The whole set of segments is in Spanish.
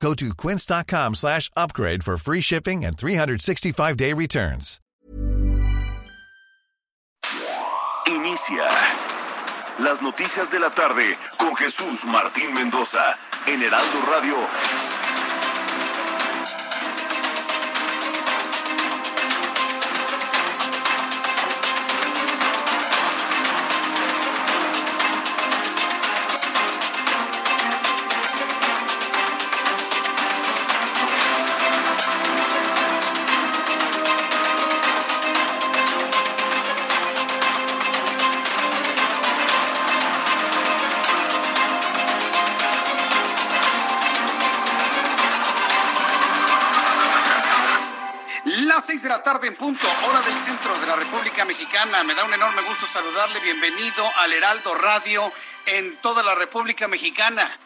Go to quince.com slash upgrade for free shipping and 365-day returns. Inicia las noticias de la tarde con Jesús Martín Mendoza en Heraldo Radio. República Mexicana. Me da un enorme gusto saludarle. Bienvenido al Heraldo Radio en toda la República Mexicana.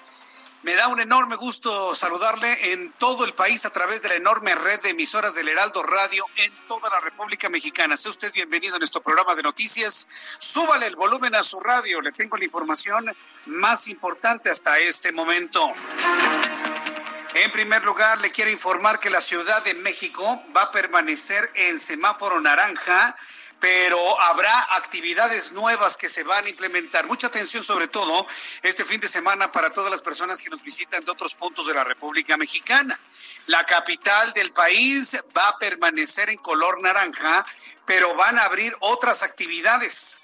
Me da un enorme gusto saludarle en todo el país a través de la enorme red de emisoras del Heraldo Radio en toda la República Mexicana. Sea usted bienvenido a nuestro programa de noticias. Súbale el volumen a su radio. Le tengo la información más importante hasta este momento. En primer lugar, le quiero informar que la Ciudad de México va a permanecer en semáforo naranja, pero habrá actividades nuevas que se van a implementar. Mucha atención sobre todo este fin de semana para todas las personas que nos visitan de otros puntos de la República Mexicana. La capital del país va a permanecer en color naranja, pero van a abrir otras actividades.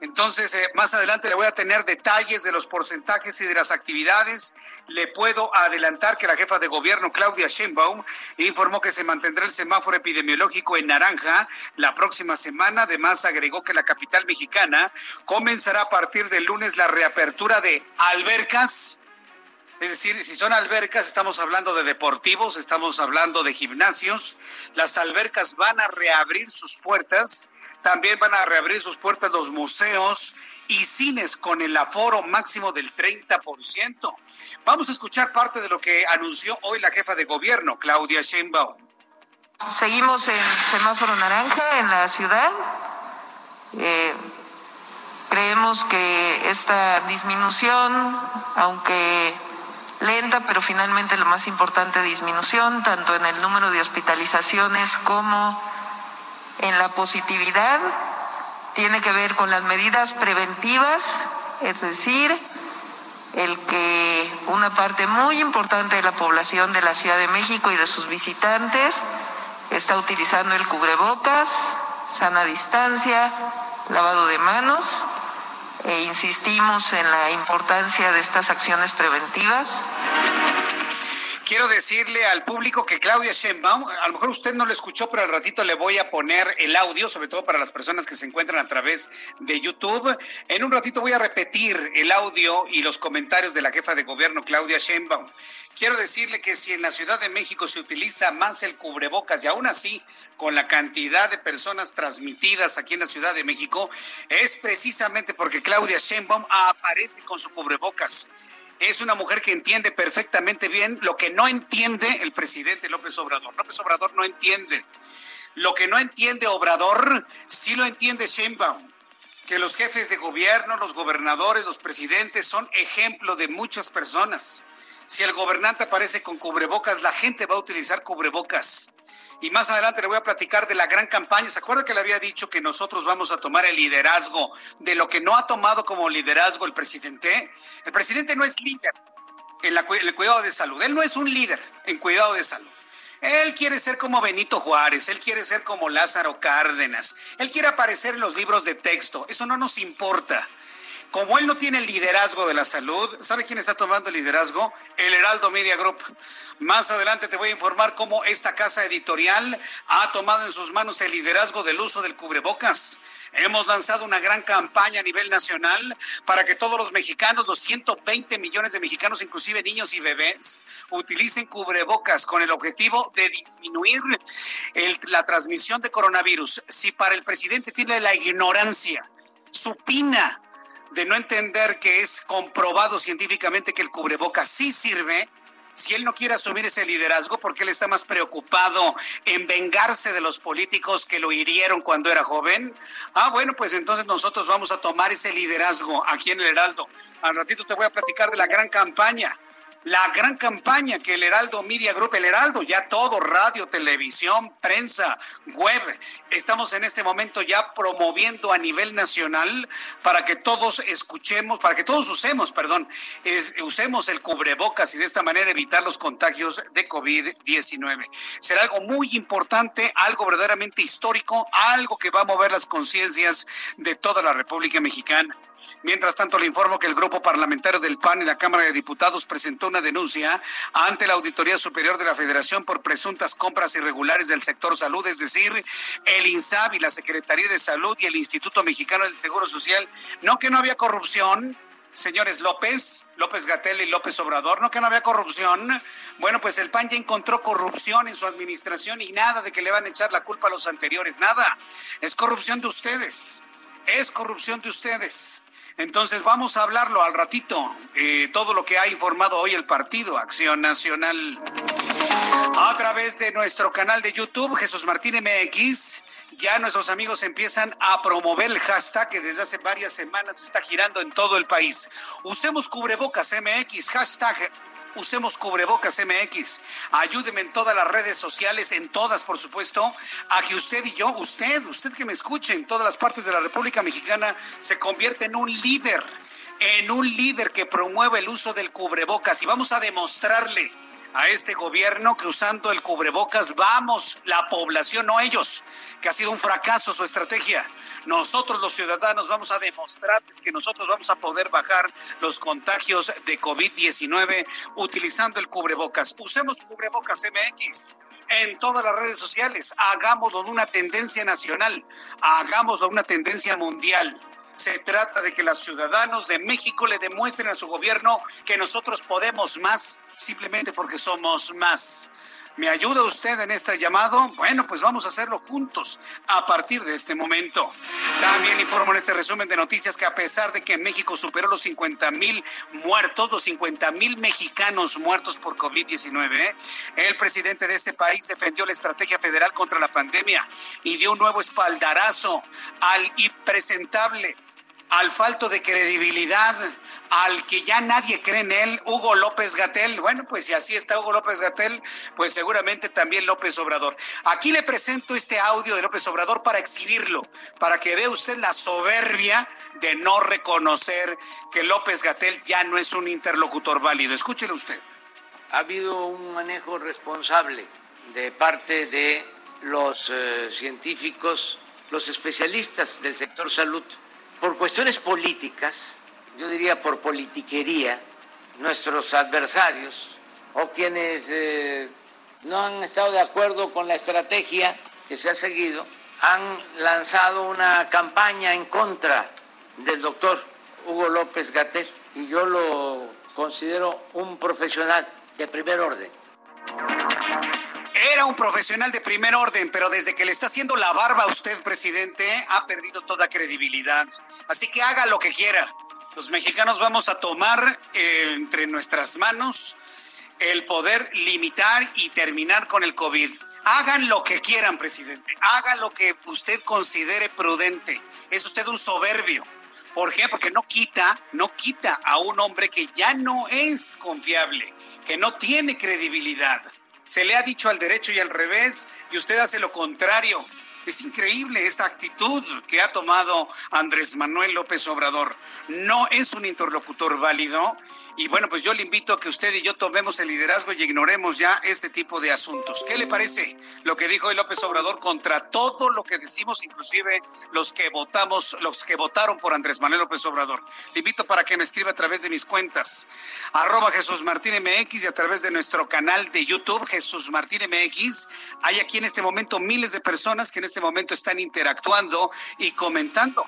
Entonces, eh, más adelante le voy a tener detalles de los porcentajes y de las actividades. Le puedo adelantar que la jefa de gobierno, Claudia Sheinbaum, informó que se mantendrá el semáforo epidemiológico en naranja la próxima semana. Además, agregó que la capital mexicana comenzará a partir del lunes la reapertura de albercas. Es decir, si son albercas, estamos hablando de deportivos, estamos hablando de gimnasios. Las albercas van a reabrir sus puertas también van a reabrir sus puertas los museos y cines con el aforo máximo del 30%. Vamos a escuchar parte de lo que anunció hoy la jefa de gobierno, Claudia Sheinbaum. Seguimos en semáforo naranja en la ciudad. Eh, creemos que esta disminución, aunque lenta, pero finalmente lo más importante, disminución, tanto en el número de hospitalizaciones como en la positividad tiene que ver con las medidas preventivas, es decir, el que una parte muy importante de la población de la Ciudad de México y de sus visitantes está utilizando el cubrebocas, sana distancia, lavado de manos e insistimos en la importancia de estas acciones preventivas. Quiero decirle al público que Claudia Sheinbaum, a lo mejor usted no lo escuchó, pero al ratito le voy a poner el audio, sobre todo para las personas que se encuentran a través de YouTube. En un ratito voy a repetir el audio y los comentarios de la jefa de gobierno, Claudia Sheinbaum. Quiero decirle que si en la Ciudad de México se utiliza más el cubrebocas y aún así con la cantidad de personas transmitidas aquí en la Ciudad de México, es precisamente porque Claudia Sheinbaum aparece con su cubrebocas es una mujer que entiende perfectamente bien lo que no entiende el presidente López Obrador. López Obrador no entiende. Lo que no entiende Obrador, sí lo entiende Sheinbaum. Que los jefes de gobierno, los gobernadores, los presidentes son ejemplo de muchas personas. Si el gobernante aparece con cubrebocas, la gente va a utilizar cubrebocas. Y más adelante le voy a platicar de la gran campaña. ¿Se acuerda que le había dicho que nosotros vamos a tomar el liderazgo de lo que no ha tomado como liderazgo el presidente? El presidente no es líder en, el cuidado de salud. Él no es un líder en cuidado de salud. Él quiere ser como Benito Juárez, él quiere ser como Lázaro Cárdenas, él quiere aparecer en los libros de texto. Eso no nos importa. Como él no tiene el liderazgo de la salud, ¿sabe quién está tomando el liderazgo? El Heraldo Media Group. Más adelante te voy a informar cómo esta casa editorial ha tomado en sus manos el liderazgo del uso del cubrebocas. Hemos lanzado una gran campaña a nivel nacional para que todos los mexicanos, los 120 millones de mexicanos, inclusive niños y bebés, utilicen cubrebocas con el objetivo de disminuir la transmisión de coronavirus. Si para el presidente tiene la ignorancia, supina de no entender que es comprobado científicamente que el cubrebocas sí sirve, si él no quiere asumir ese liderazgo, porque él está más preocupado en vengarse de los políticos que lo hirieron cuando era joven, ah, bueno, pues entonces nosotros vamos a tomar ese liderazgo aquí en el Heraldo. Al ratito te voy a platicar de la gran campaña la gran campaña que el Heraldo Media Group, el Heraldo, ya todo, radio, televisión, prensa, web, estamos en este momento ya promoviendo a nivel nacional para que todos escuchemos, para que todos usemos, perdón, usemos el cubrebocas y de esta manera evitar los contagios de COVID-19. Será algo muy importante, algo verdaderamente histórico, algo que va a mover las conciencias de toda la República Mexicana. Mientras tanto, le informo que el grupo parlamentario del PAN y la Cámara de Diputados presentó una denuncia ante la Auditoría Superior de la Federación por presuntas compras irregulares del sector salud, es decir, el INSAB y la Secretaría de Salud y el Instituto Mexicano del Seguro Social. No que no había corrupción, señores López, López Gatel y López Obrador, no que no había corrupción. Bueno, pues el PAN ya encontró corrupción en su administración y nada de que le van a echar la culpa a los anteriores, nada. Es corrupción de ustedes. Es corrupción de ustedes. Entonces vamos a hablarlo al ratito, eh, todo lo que ha informado hoy el partido Acción Nacional. A través de nuestro canal de YouTube, Jesús Martín MX, ya nuestros amigos empiezan a promover el hashtag que desde hace varias semanas está girando en todo el país. Usemos cubrebocas MX, hashtag usemos cubrebocas MX. Ayúdeme en todas las redes sociales, en todas, por supuesto, a que usted y yo, usted, usted que me escuche en todas las partes de la República Mexicana, se convierta en un líder, en un líder que promueve el uso del cubrebocas. Y vamos a demostrarle a este gobierno que usando el cubrebocas vamos, la población, no ellos, que ha sido un fracaso su estrategia. Nosotros los ciudadanos vamos a demostrarles que nosotros vamos a poder bajar los contagios de COVID-19 utilizando el cubrebocas. Usemos cubrebocas MX en todas las redes sociales. Hagámoslo de una tendencia nacional, hagámoslo de una tendencia mundial. Se trata de que los ciudadanos de México le demuestren a su gobierno que nosotros podemos más simplemente porque somos más. ¿Me ayuda usted en este llamado? Bueno, pues vamos a hacerlo juntos a partir de este momento. También informo en este resumen de noticias que a pesar de que México superó los 50 mil muertos, los 50 mil mexicanos muertos por COVID-19, el presidente de este país defendió la estrategia federal contra la pandemia y dio un nuevo espaldarazo al impresentable al falto de credibilidad, al que ya nadie cree en él, Hugo López Gatel. Bueno, pues si así está Hugo López Gatel, pues seguramente también López Obrador. Aquí le presento este audio de López Obrador para exhibirlo, para que vea usted la soberbia de no reconocer que López Gatel ya no es un interlocutor válido. Escúchelo usted. Ha habido un manejo responsable de parte de los eh, científicos, los especialistas del sector salud por cuestiones políticas, yo diría por politiquería, nuestros adversarios o quienes eh, no han estado de acuerdo con la estrategia que se ha seguido, han lanzado una campaña en contra del doctor Hugo López Gater y yo lo considero un profesional de primer orden. Era un profesional de primer orden, pero desde que le está haciendo la barba a usted, presidente, ha perdido toda credibilidad. Así que haga lo que quiera. Los mexicanos vamos a tomar eh, entre nuestras manos el poder limitar y terminar con el COVID. Hagan lo que quieran, presidente. Haga lo que usted considere prudente. Es usted un soberbio. ¿Por qué? Porque no quita, no quita a un hombre que ya no es confiable, que no tiene credibilidad se le ha dicho al derecho y al revés y usted hace lo contrario. Es increíble esta actitud que ha tomado Andrés Manuel López Obrador. No es un interlocutor válido y bueno, pues yo le invito a que usted y yo tomemos el liderazgo y ignoremos ya este tipo de asuntos. ¿Qué le parece lo que dijo el López Obrador contra todo lo que decimos, inclusive los que votamos, los que votaron por Andrés Manuel López Obrador? Le invito para que me escriba a través de mis cuentas, arroba Jesús Martín MX y a través de nuestro canal de YouTube, Jesús Martín MX. Hay aquí en este momento miles de personas que en este momento están interactuando y comentando.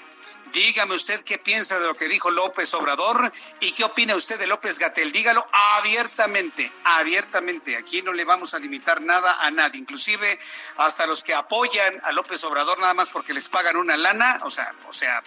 Dígame usted qué piensa de lo que dijo López Obrador y qué opina usted de López Gatel. Dígalo abiertamente, abiertamente. Aquí no le vamos a limitar nada a nadie, inclusive hasta los que apoyan a López Obrador nada más porque les pagan una lana, o sea, o sea,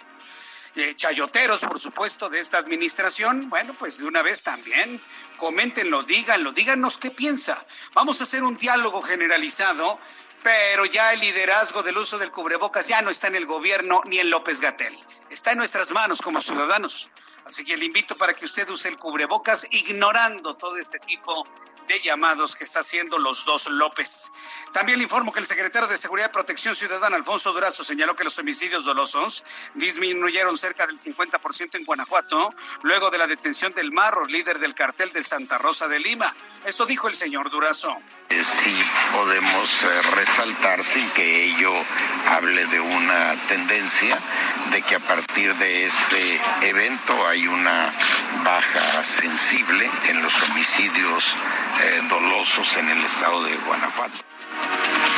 eh, chayoteros, por supuesto, de esta administración, bueno, pues de una vez también, coméntenlo, díganlo, díganos qué piensa. Vamos a hacer un diálogo generalizado pero ya el liderazgo del uso del cubrebocas ya no está en el gobierno ni en López Gatel. Está en nuestras manos como ciudadanos. Así que le invito para que usted use el cubrebocas ignorando todo este tipo de llamados que está haciendo los dos López. También le informo que el secretario de Seguridad y Protección Ciudadana, Alfonso Durazo, señaló que los homicidios dolosos disminuyeron cerca del 50% en Guanajuato, luego de la detención del Marro, líder del cartel de Santa Rosa de Lima. Esto dijo el señor Durazo. Sí podemos eh, resaltar sin que ello hable de una tendencia de que a partir de este evento hay una baja sensible en los homicidios eh, dolosos en el estado de Guanajuato.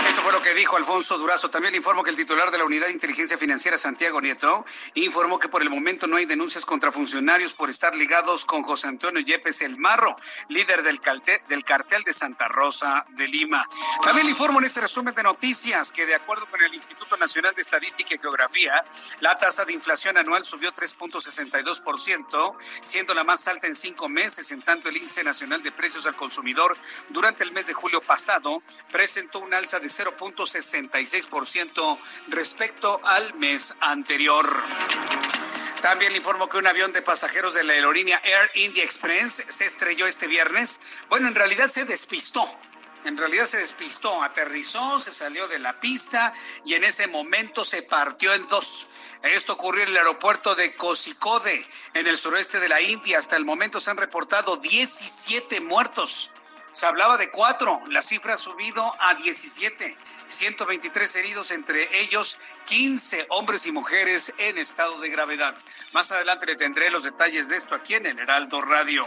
Esto fue lo que dijo Alfonso Durazo. También le informo que el titular de la Unidad de Inteligencia Financiera, Santiago Nieto, informó que por el momento no hay denuncias contra funcionarios por estar ligados con José Antonio Yepes El Marro, líder del, del cartel de Santa Rosa de Lima. También le informo en este resumen de noticias que de acuerdo con el Instituto Nacional de Estadística y Geografía, la tasa de inflación anual subió 3.62%, siendo la más alta en cinco meses, en tanto el índice nacional de precios al consumidor durante el mes de julio pasado presentó un alza de 0.66% respecto al mes anterior. También le informo que un avión de pasajeros de la aerolínea Air India Express se estrelló este viernes. Bueno, en realidad se despistó. En realidad se despistó, aterrizó, se salió de la pista y en ese momento se partió en dos. Esto ocurrió en el aeropuerto de Kozhikode, en el suroeste de la India. Hasta el momento se han reportado 17 muertos. Se hablaba de cuatro, la cifra ha subido a 17, 123 heridos, entre ellos 15 hombres y mujeres en estado de gravedad. Más adelante le tendré los detalles de esto aquí en el Heraldo Radio.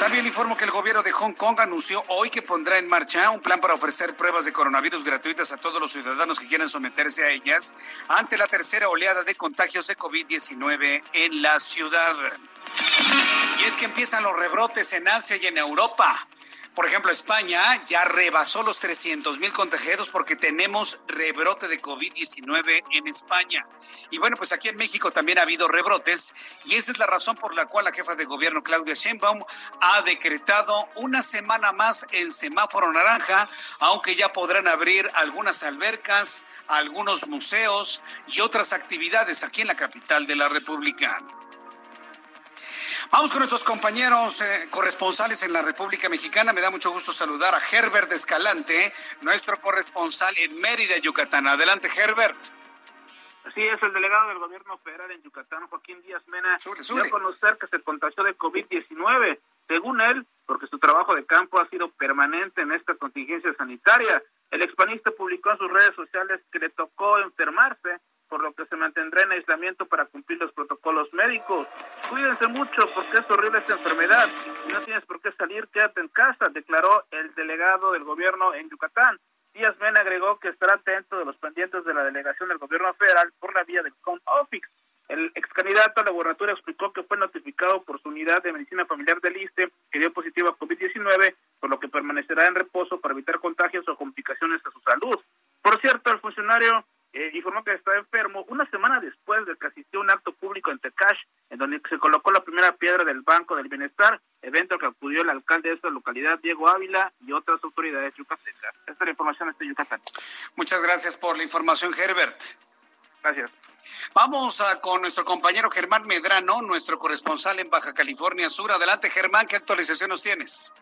También informo que el gobierno de Hong Kong anunció hoy que pondrá en marcha un plan para ofrecer pruebas de coronavirus gratuitas a todos los ciudadanos que quieran someterse a ellas ante la tercera oleada de contagios de COVID-19 en la ciudad. Y es que empiezan los rebrotes en Asia y en Europa. Por ejemplo, España ya rebasó los 300 mil contagiados porque tenemos rebrote de COVID-19 en España. Y bueno, pues aquí en México también ha habido rebrotes y esa es la razón por la cual la jefa de gobierno Claudia Sheinbaum ha decretado una semana más en semáforo naranja, aunque ya podrán abrir algunas albercas, algunos museos y otras actividades aquí en la capital de la República. Vamos con nuestros compañeros eh, corresponsales en la República Mexicana. Me da mucho gusto saludar a Herbert Escalante, nuestro corresponsal en Mérida, Yucatán. Adelante, Herbert. Así es, el delegado del gobierno federal en Yucatán, Joaquín Díaz Mena, dio a conocer que se contagió de COVID-19. Según él, porque su trabajo de campo ha sido permanente en esta contingencia sanitaria. El expanista publicó en sus redes sociales que le tocó enfermarse por lo que se mantendrá en aislamiento para cumplir los protocolos médicos. Cuídense mucho porque es horrible esta enfermedad. Si no tienes por qué salir, quédate en casa, declaró el delegado del gobierno en Yucatán. Díaz Mena agregó que estará atento de los pendientes de la delegación del gobierno federal por la vía del Con Office. El ex candidato a la gubernatura explicó que fue notificado por su unidad de medicina familiar del ISTE que dio positivo a COVID-19, por lo que permanecerá en reposo para evitar contagios o complicaciones a su salud. Por cierto, el funcionario eh, informó que está enfermo una semana después de que asistió a un acto público en Tecash, en donde se colocó la primera piedra del Banco del Bienestar, evento que acudió el alcalde de esta localidad, Diego Ávila, y otras autoridades yucatecas. Esta es la información de Yucatán. Muchas gracias por la información, Herbert. Gracias. Vamos a, con nuestro compañero Germán Medrano, nuestro corresponsal en Baja California Sur. Adelante, Germán, ¿qué actualización nos tienes?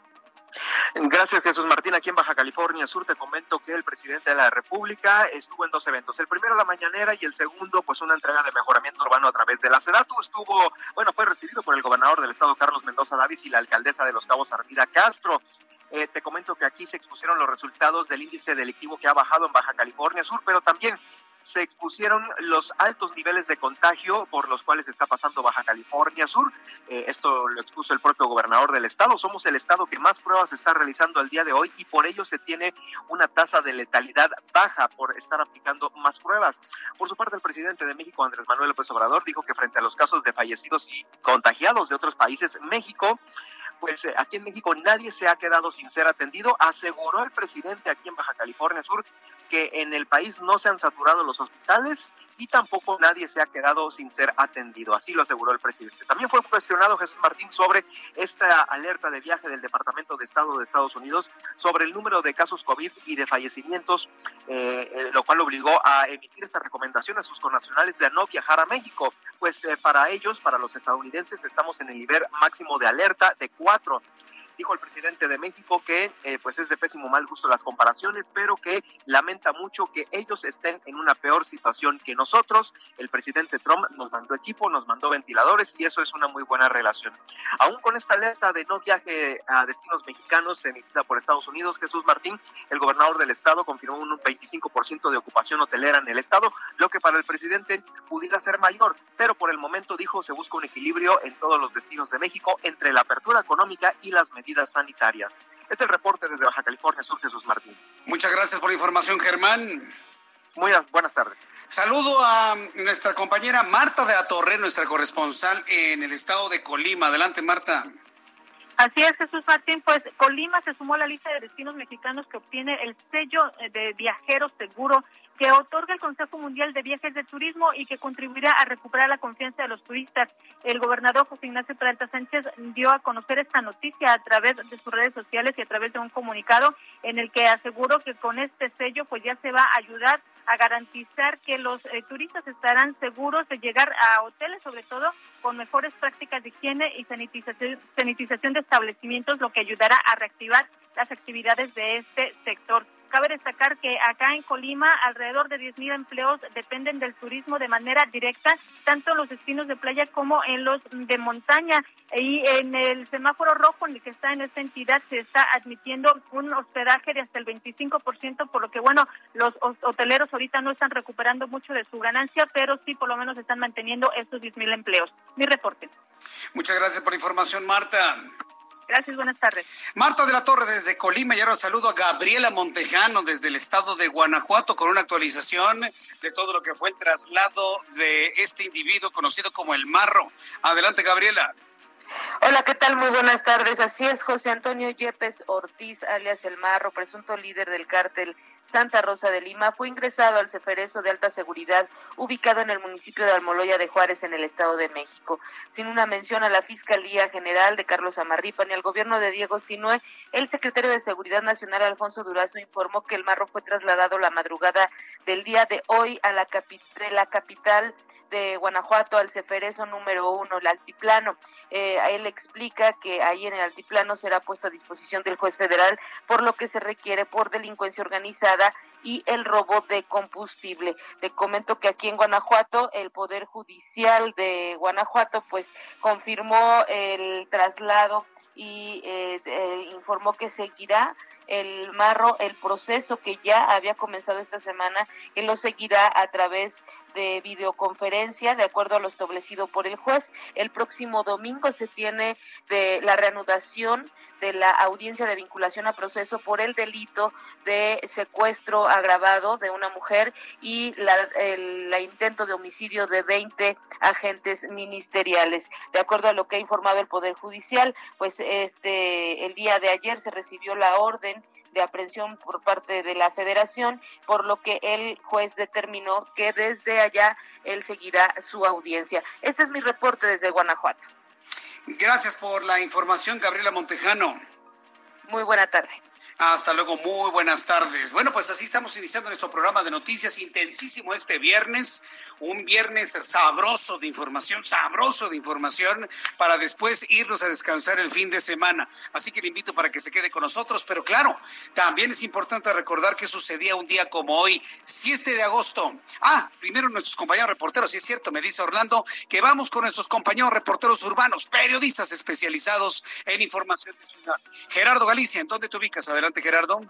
Gracias, Jesús Martín. Aquí en Baja California Sur te comento que el presidente de la República estuvo en dos eventos. El primero la mañanera y el segundo, pues una entrega de mejoramiento urbano a través de la SEDATU. Estuvo, bueno, fue recibido por el gobernador del estado, Carlos Mendoza Davis, y la alcaldesa de Los Cabos, Armida Castro. Eh, te comento que aquí se expusieron los resultados del índice delictivo que ha bajado en Baja California Sur, pero también se expusieron los altos niveles de contagio por los cuales está pasando Baja California Sur. Eh, esto lo expuso el propio gobernador del estado. Somos el estado que más pruebas está realizando al día de hoy y por ello se tiene una tasa de letalidad baja por estar aplicando más pruebas. Por su parte, el presidente de México, Andrés Manuel López Obrador, dijo que frente a los casos de fallecidos y contagiados de otros países, México pues eh, aquí en México nadie se ha quedado sin ser atendido. Aseguró el presidente aquí en Baja California Sur que en el país no se han saturado los hospitales y tampoco nadie se ha quedado sin ser atendido. Así lo aseguró el presidente. También fue cuestionado Jesús Martín sobre esta alerta de viaje del Departamento de Estado de Estados Unidos sobre el número de casos COVID y de fallecimientos, eh, eh, lo cual obligó a emitir esta recomendación a sus connacionales de no viajar a México. Pues eh, para ellos, para los estadounidenses, estamos en el nivel máximo de alerta de cuatro dijo el presidente de México que eh, pues es de pésimo mal gusto las comparaciones, pero que lamenta mucho que ellos estén en una peor situación que nosotros. El presidente Trump nos mandó equipo, nos mandó ventiladores y eso es una muy buena relación. Aún con esta alerta de no viaje a destinos mexicanos emitida por Estados Unidos, Jesús Martín, el gobernador del estado confirmó un 25% de ocupación hotelera en el estado, lo que para el presidente pudiera ser mayor, pero por el momento dijo se busca un equilibrio en todos los destinos de México entre la apertura económica y las medidas medidas sanitarias. Es el reporte desde Baja California Sur, Jesús Martín. Muchas gracias por la información, Germán. Muy buenas tardes. Saludo a nuestra compañera Marta de la Torre, nuestra corresponsal en el estado de Colima. Adelante, Marta. Así es, Jesús Martín. Pues Colima se sumó a la lista de destinos mexicanos que obtiene el sello de viajero seguro que otorga el Consejo Mundial de Viajes de Turismo y que contribuirá a recuperar la confianza de los turistas. El gobernador José Ignacio Peralta Sánchez dio a conocer esta noticia a través de sus redes sociales y a través de un comunicado en el que aseguró que con este sello pues ya se va a ayudar a garantizar que los eh, turistas estarán seguros de llegar a hoteles, sobre todo con mejores prácticas de higiene y sanitización, sanitización de establecimientos, lo que ayudará a reactivar las actividades de este sector. Cabe destacar que acá en Colima alrededor de 10.000 empleos dependen del turismo de manera directa, tanto en los destinos de playa como en los de montaña. Y en el semáforo rojo en el que está en esta entidad se está admitiendo un hospedaje de hasta el 25%, por lo que, bueno, los hoteleros ahorita no están recuperando mucho de su ganancia, pero sí por lo menos están manteniendo estos 10.000 empleos. Mi reporte. Muchas gracias por la información, Marta. Gracias, buenas tardes. Marta de la Torre desde Colima y ahora saludo a Gabriela Montejano desde el estado de Guanajuato con una actualización de todo lo que fue el traslado de este individuo conocido como el Marro. Adelante, Gabriela. Hola, ¿qué tal? Muy buenas tardes. Así es, José Antonio Yepes Ortiz, alias El Marro, presunto líder del cártel Santa Rosa de Lima, fue ingresado al Ceferezo de alta seguridad ubicado en el municipio de Almoloya de Juárez, en el Estado de México. Sin una mención a la Fiscalía General de Carlos Amarripa ni al gobierno de Diego Sinue, el secretario de Seguridad Nacional, Alfonso Durazo, informó que El Marro fue trasladado la madrugada del día de hoy a la, de la capital de Guanajuato al Ceferezo número uno, el altiplano. Eh, él explica que ahí en el altiplano será puesto a disposición del juez federal por lo que se requiere por delincuencia organizada y el robo de combustible. Te comento que aquí en Guanajuato el Poder Judicial de Guanajuato pues confirmó el traslado y eh, eh, informó que seguirá el marro el proceso que ya había comenzado esta semana y lo seguirá a través de videoconferencia de acuerdo a lo establecido por el juez. El próximo domingo se tiene de la reanudación de la audiencia de vinculación a proceso por el delito de secuestro agravado de una mujer y la, el intento de homicidio de 20 agentes ministeriales. De acuerdo a lo que ha informado el Poder Judicial, pues este el día de ayer se recibió la orden de aprehensión por parte de la federación, por lo que el juez determinó que desde allá él seguirá su audiencia. Este es mi reporte desde Guanajuato. Gracias por la información, Gabriela Montejano. Muy buena tarde. Hasta luego, muy buenas tardes. Bueno, pues así estamos iniciando nuestro programa de noticias intensísimo este viernes, un viernes sabroso de información, sabroso de información, para después irnos a descansar el fin de semana. Así que le invito para que se quede con nosotros, pero claro, también es importante recordar que sucedía un día como hoy, 7 de agosto. Ah, primero nuestros compañeros reporteros, si es cierto, me dice Orlando, que vamos con nuestros compañeros reporteros urbanos, periodistas especializados en información de ciudad. Gerardo Galicia, ¿en dónde te ubicas? Adelante, Gerardo.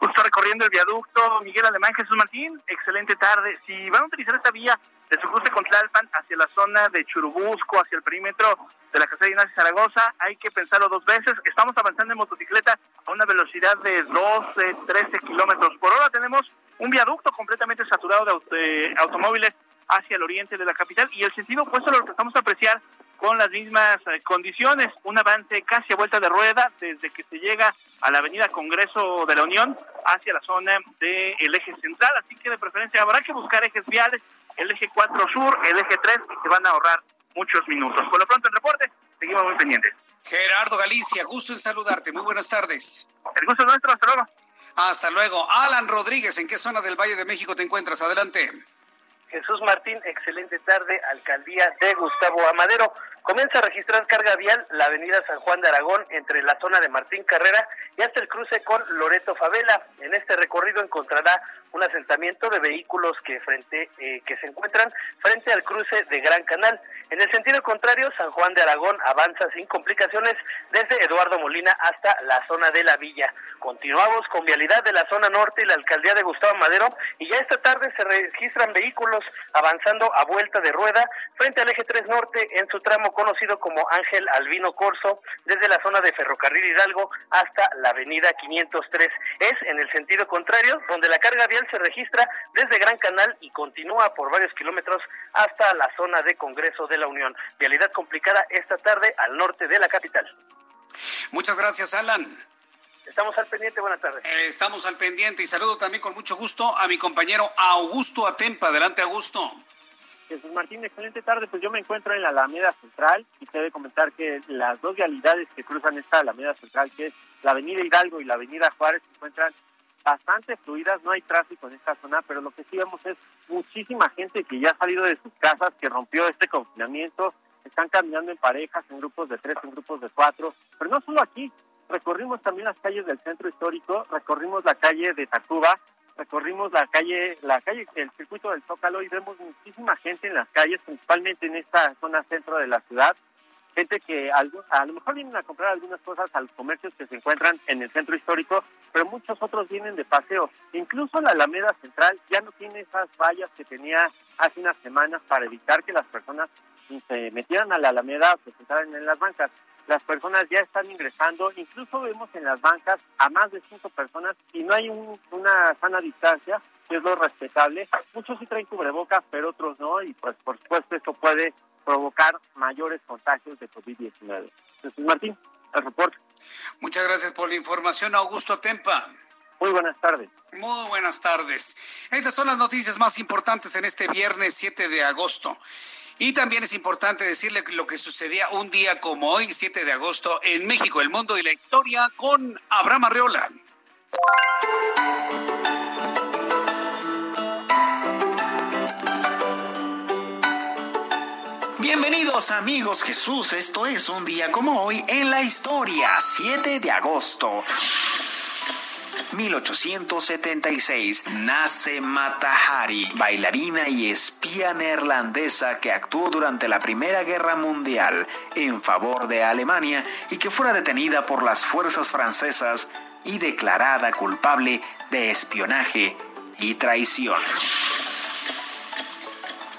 Justo recorriendo el viaducto Miguel Alemán Jesús Martín, excelente tarde. Si van a utilizar esta vía de su cruce con Tlalpan hacia la zona de Churubusco, hacia el perímetro de la casa de Ignacio Zaragoza, hay que pensarlo dos veces. Estamos avanzando en motocicleta a una velocidad de 12, 13 kilómetros por hora. Tenemos un viaducto completamente saturado de, automóviles hacia el oriente de la capital y el sentido opuesto lo que estamos a apreciar con las mismas eh, condiciones, un avance casi a vuelta de rueda desde que se llega a la avenida Congreso de la Unión hacia la zona del eje central, así que de preferencia habrá que buscar ejes viales, el eje 4 sur, el eje 3, y se van a ahorrar muchos minutos. Por lo pronto el reporte, seguimos muy pendientes. Gerardo Galicia, gusto en saludarte, muy buenas tardes. El gusto es nuestro, hasta luego. Hasta luego. Alan Rodríguez, ¿en qué zona del Valle de México te encuentras? Adelante. Jesús Martín, excelente tarde, alcaldía de Gustavo Amadero. Comienza a registrar carga vial la avenida San Juan de Aragón entre la zona de Martín Carrera y hasta el cruce con Loreto Favela. En este recorrido encontrará un asentamiento de vehículos que frente eh, que se encuentran frente al cruce de Gran Canal. En el sentido contrario, San Juan de Aragón avanza sin complicaciones desde Eduardo Molina hasta la zona de la Villa. Continuamos con vialidad de la zona norte y la alcaldía de Gustavo Madero y ya esta tarde se registran vehículos avanzando a vuelta de rueda frente al eje 3 norte en su tramo conocido como Ángel Albino Corso desde la zona de Ferrocarril Hidalgo hasta la avenida 503. Es en el sentido contrario donde la carga vial se registra desde Gran Canal y continúa por varios kilómetros hasta la zona de Congreso de la Unión. Vialidad complicada esta tarde al norte de la capital. Muchas gracias, Alan. Estamos al pendiente, buenas tardes. Eh, estamos al pendiente y saludo también con mucho gusto a mi compañero Augusto Atempa. Adelante, Augusto. Jesús Martín, excelente tarde. Pues yo me encuentro en la Alameda Central y te debe comentar que las dos vialidades que cruzan esta Alameda Central, que es la Avenida Hidalgo y la Avenida Juárez, se encuentran bastante fluidas, no hay tráfico en esta zona, pero lo que sí vemos es muchísima gente que ya ha salido de sus casas, que rompió este confinamiento, están caminando en parejas, en grupos de tres, en grupos de cuatro, pero no solo aquí, recorrimos también las calles del centro histórico, recorrimos la calle de Tacuba, recorrimos la calle, la calle, el circuito del Zócalo y vemos muchísima gente en las calles, principalmente en esta zona centro de la ciudad, gente que a lo mejor vienen a comprar algunas cosas a los comercios que se encuentran en el centro histórico, pero muchos otros vienen de paseo. Incluso la Alameda Central ya no tiene esas vallas que tenía hace unas semanas para evitar que las personas se metieran a la Alameda o se sentaran en las bancas. Las personas ya están ingresando, incluso vemos en las bancas a más de cinco personas y no hay una sana distancia, que es lo respetable. Muchos sí traen cubrebocas, pero otros no, y pues por supuesto esto puede provocar mayores contagios de COVID-19. Jesús Martín, el reporte. Muchas gracias por la información, Augusto Tempa. Muy buenas tardes. Muy buenas tardes. Estas son las noticias más importantes en este viernes 7 de agosto. Y también es importante decirle lo que sucedía un día como hoy, 7 de agosto, en México, el mundo y la historia, con Abraham Arreola. Bienvenidos amigos Jesús, esto es un día como hoy en la historia, 7 de agosto. 1876 nace Mata Hari, bailarina y espía neerlandesa que actuó durante la Primera Guerra Mundial en favor de Alemania y que fuera detenida por las fuerzas francesas y declarada culpable de espionaje y traición.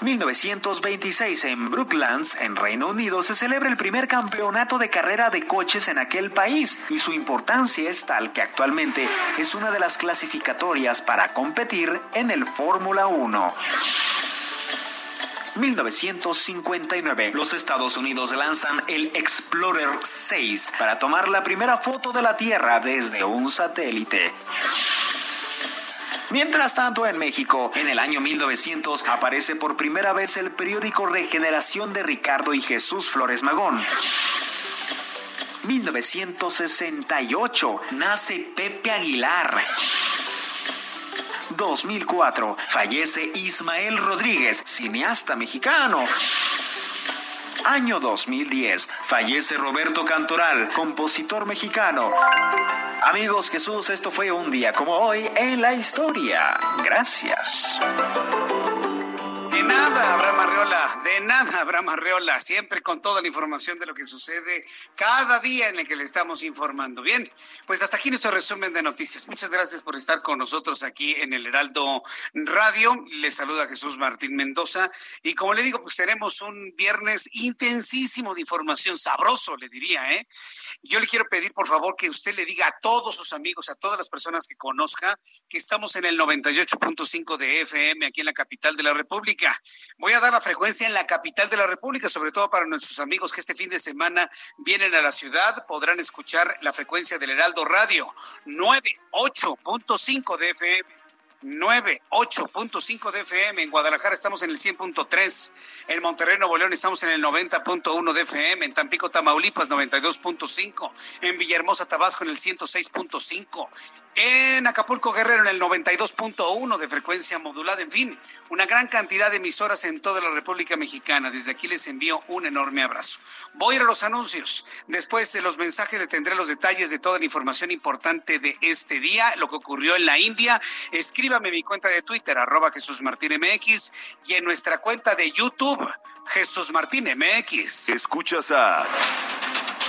1926 en Brooklands, en Reino Unido, se celebra el primer campeonato de carrera de coches en aquel país y su importancia es tal que actualmente es una de las clasificatorias para competir en el Fórmula 1. 1959, los Estados Unidos lanzan el Explorer 6 para tomar la primera foto de la Tierra desde un satélite. Mientras tanto, en México, en el año 1900 aparece por primera vez el periódico Regeneración de Ricardo y Jesús Flores Magón. 1968. Nace Pepe Aguilar. 2004. Fallece Ismael Rodríguez, cineasta mexicano. Año 2010. Fallece Roberto Cantoral, compositor mexicano. Amigos Jesús, esto fue un día como hoy en la historia. Gracias. De nada, Abraham Arreola, de nada, Abraham Arreola, siempre con toda la información de lo que sucede cada día en el que le estamos informando. Bien, pues hasta aquí nuestro resumen de noticias. Muchas gracias por estar con nosotros aquí en el Heraldo Radio. Le saluda Jesús Martín Mendoza y como le digo, pues tenemos un viernes intensísimo de información, sabroso, le diría, ¿eh? Yo le quiero pedir, por favor, que usted le diga a todos sus amigos, a todas las personas que conozca, que estamos en el 98.5 de FM aquí en la capital de la República. Voy a dar la frecuencia en la capital de la República, sobre todo para nuestros amigos que este fin de semana vienen a la ciudad, podrán escuchar la frecuencia del Heraldo Radio 98.5 de FM 98.5 de FM. En Guadalajara estamos en el 100.3. En Monterrey, Nuevo León estamos en el 90.1 de FM. En Tampico, Tamaulipas, 92.5. En Villahermosa, Tabasco, en el 106.5 en Acapulco Guerrero en el 92.1 de frecuencia modulada, en fin, una gran cantidad de emisoras en toda la República Mexicana. Desde aquí les envío un enorme abrazo. Voy a ir a los anuncios. Después de los mensajes le tendré los detalles de toda la información importante de este día, lo que ocurrió en la India. Escríbame en mi cuenta de Twitter, arroba Jesús Martín MX, y en nuestra cuenta de YouTube, Jesús Martín MX. Escuchas a...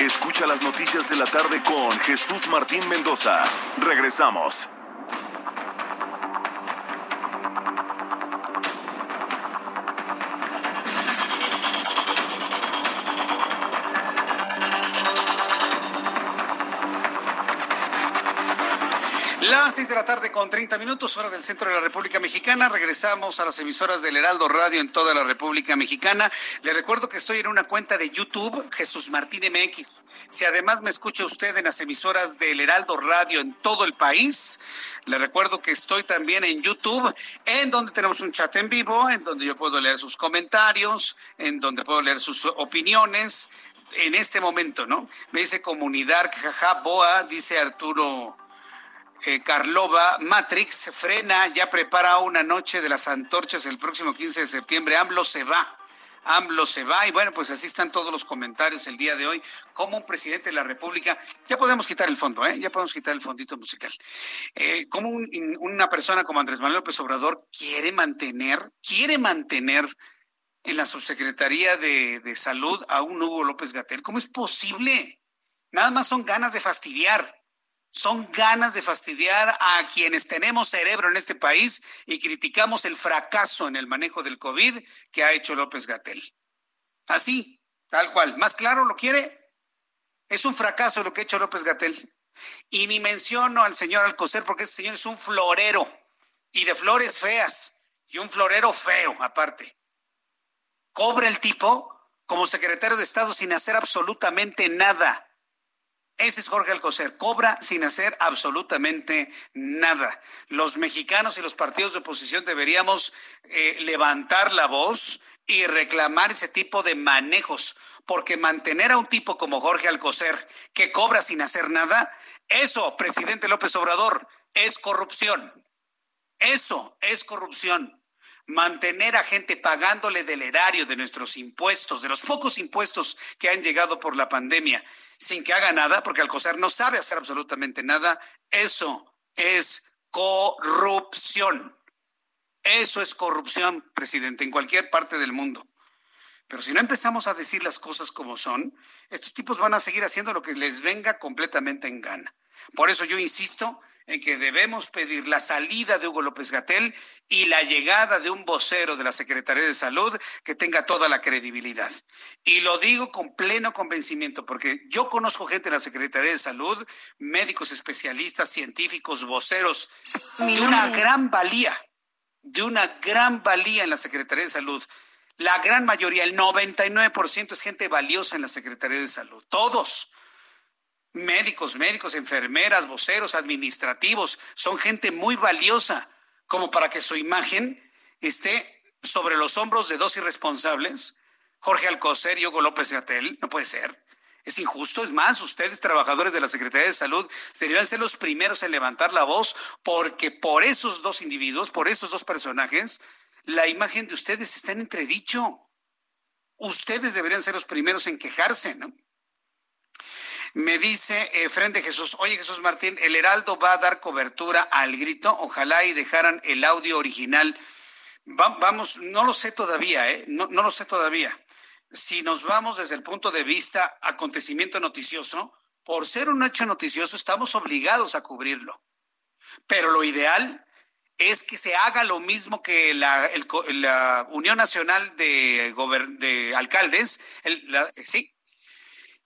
Escucha las noticias de la tarde con Jesús Martín Mendoza. Regresamos. Las seis de la tarde con 30 minutos, hora del centro de la República Mexicana. Regresamos a las emisoras del Heraldo Radio en toda la República Mexicana. Le recuerdo que estoy en una cuenta de YouTube, Jesús Martín MX. Si además me escucha usted en las emisoras del Heraldo Radio en todo el país, le recuerdo que estoy también en YouTube, en donde tenemos un chat en vivo, en donde yo puedo leer sus comentarios, en donde puedo leer sus opiniones. En este momento, ¿no? Me dice comunidad, jaja, boa, dice Arturo eh, Carlova, Matrix frena, ya prepara una noche de las antorchas el próximo 15 de septiembre. AMLO se va. AMLO se va y bueno, pues así están todos los comentarios el día de hoy. Como un presidente de la República, ya podemos quitar el fondo, ¿eh? ya podemos quitar el fondito musical. Eh, como una persona como Andrés Manuel López Obrador quiere mantener, quiere mantener en la subsecretaría de, de Salud a un Hugo López Gatel. ¿Cómo es posible? Nada más son ganas de fastidiar son ganas de fastidiar a quienes tenemos cerebro en este país y criticamos el fracaso en el manejo del COVID que ha hecho López Gatel. Así, tal cual. ¿Más claro lo quiere? Es un fracaso lo que ha hecho López Gatel. Y ni menciono al señor Alcocer porque ese señor es un florero y de flores feas y un florero feo aparte. Cobra el tipo como secretario de Estado sin hacer absolutamente nada ese es Jorge Alcocer. Cobra sin hacer absolutamente nada. Los mexicanos y los partidos de oposición deberíamos eh, levantar la voz y reclamar ese tipo de manejos, porque mantener a un tipo como Jorge Alcocer que cobra sin hacer nada, eso, presidente López Obrador, es corrupción. Eso es corrupción mantener a gente pagándole del erario de nuestros impuestos, de los pocos impuestos que han llegado por la pandemia, sin que haga nada, porque Alcocer no sabe hacer absolutamente nada, eso es corrupción. Eso es corrupción, presidente, en cualquier parte del mundo. Pero si no empezamos a decir las cosas como son, estos tipos van a seguir haciendo lo que les venga completamente en gana. Por eso yo insisto en que debemos pedir la salida de Hugo López Gatel y la llegada de un vocero de la Secretaría de Salud que tenga toda la credibilidad. Y lo digo con pleno convencimiento, porque yo conozco gente en la Secretaría de Salud, médicos especialistas, científicos, voceros, de una gran valía, de una gran valía en la Secretaría de Salud. La gran mayoría, el 99% es gente valiosa en la Secretaría de Salud. Todos médicos, médicos, enfermeras, voceros, administrativos, son gente muy valiosa como para que su imagen esté sobre los hombros de dos irresponsables, Jorge Alcocer y Hugo López Gatel, no puede ser. Es injusto, es más, ustedes trabajadores de la Secretaría de Salud deberían ser los primeros en levantar la voz porque por esos dos individuos, por esos dos personajes, la imagen de ustedes está en entredicho. Ustedes deberían ser los primeros en quejarse, ¿no? Me dice eh, Frente Jesús, oye Jesús Martín, el Heraldo va a dar cobertura al grito, ojalá y dejaran el audio original. vamos, no lo sé todavía, ¿eh? No, lo sé todavía. Si nos vamos desde el punto de vista acontecimiento noticioso, por ser un hecho noticioso estamos obligados a cubrirlo. Pero lo ideal es que se haga lo mismo que la, Unión Nacional de Alcaldes, sí,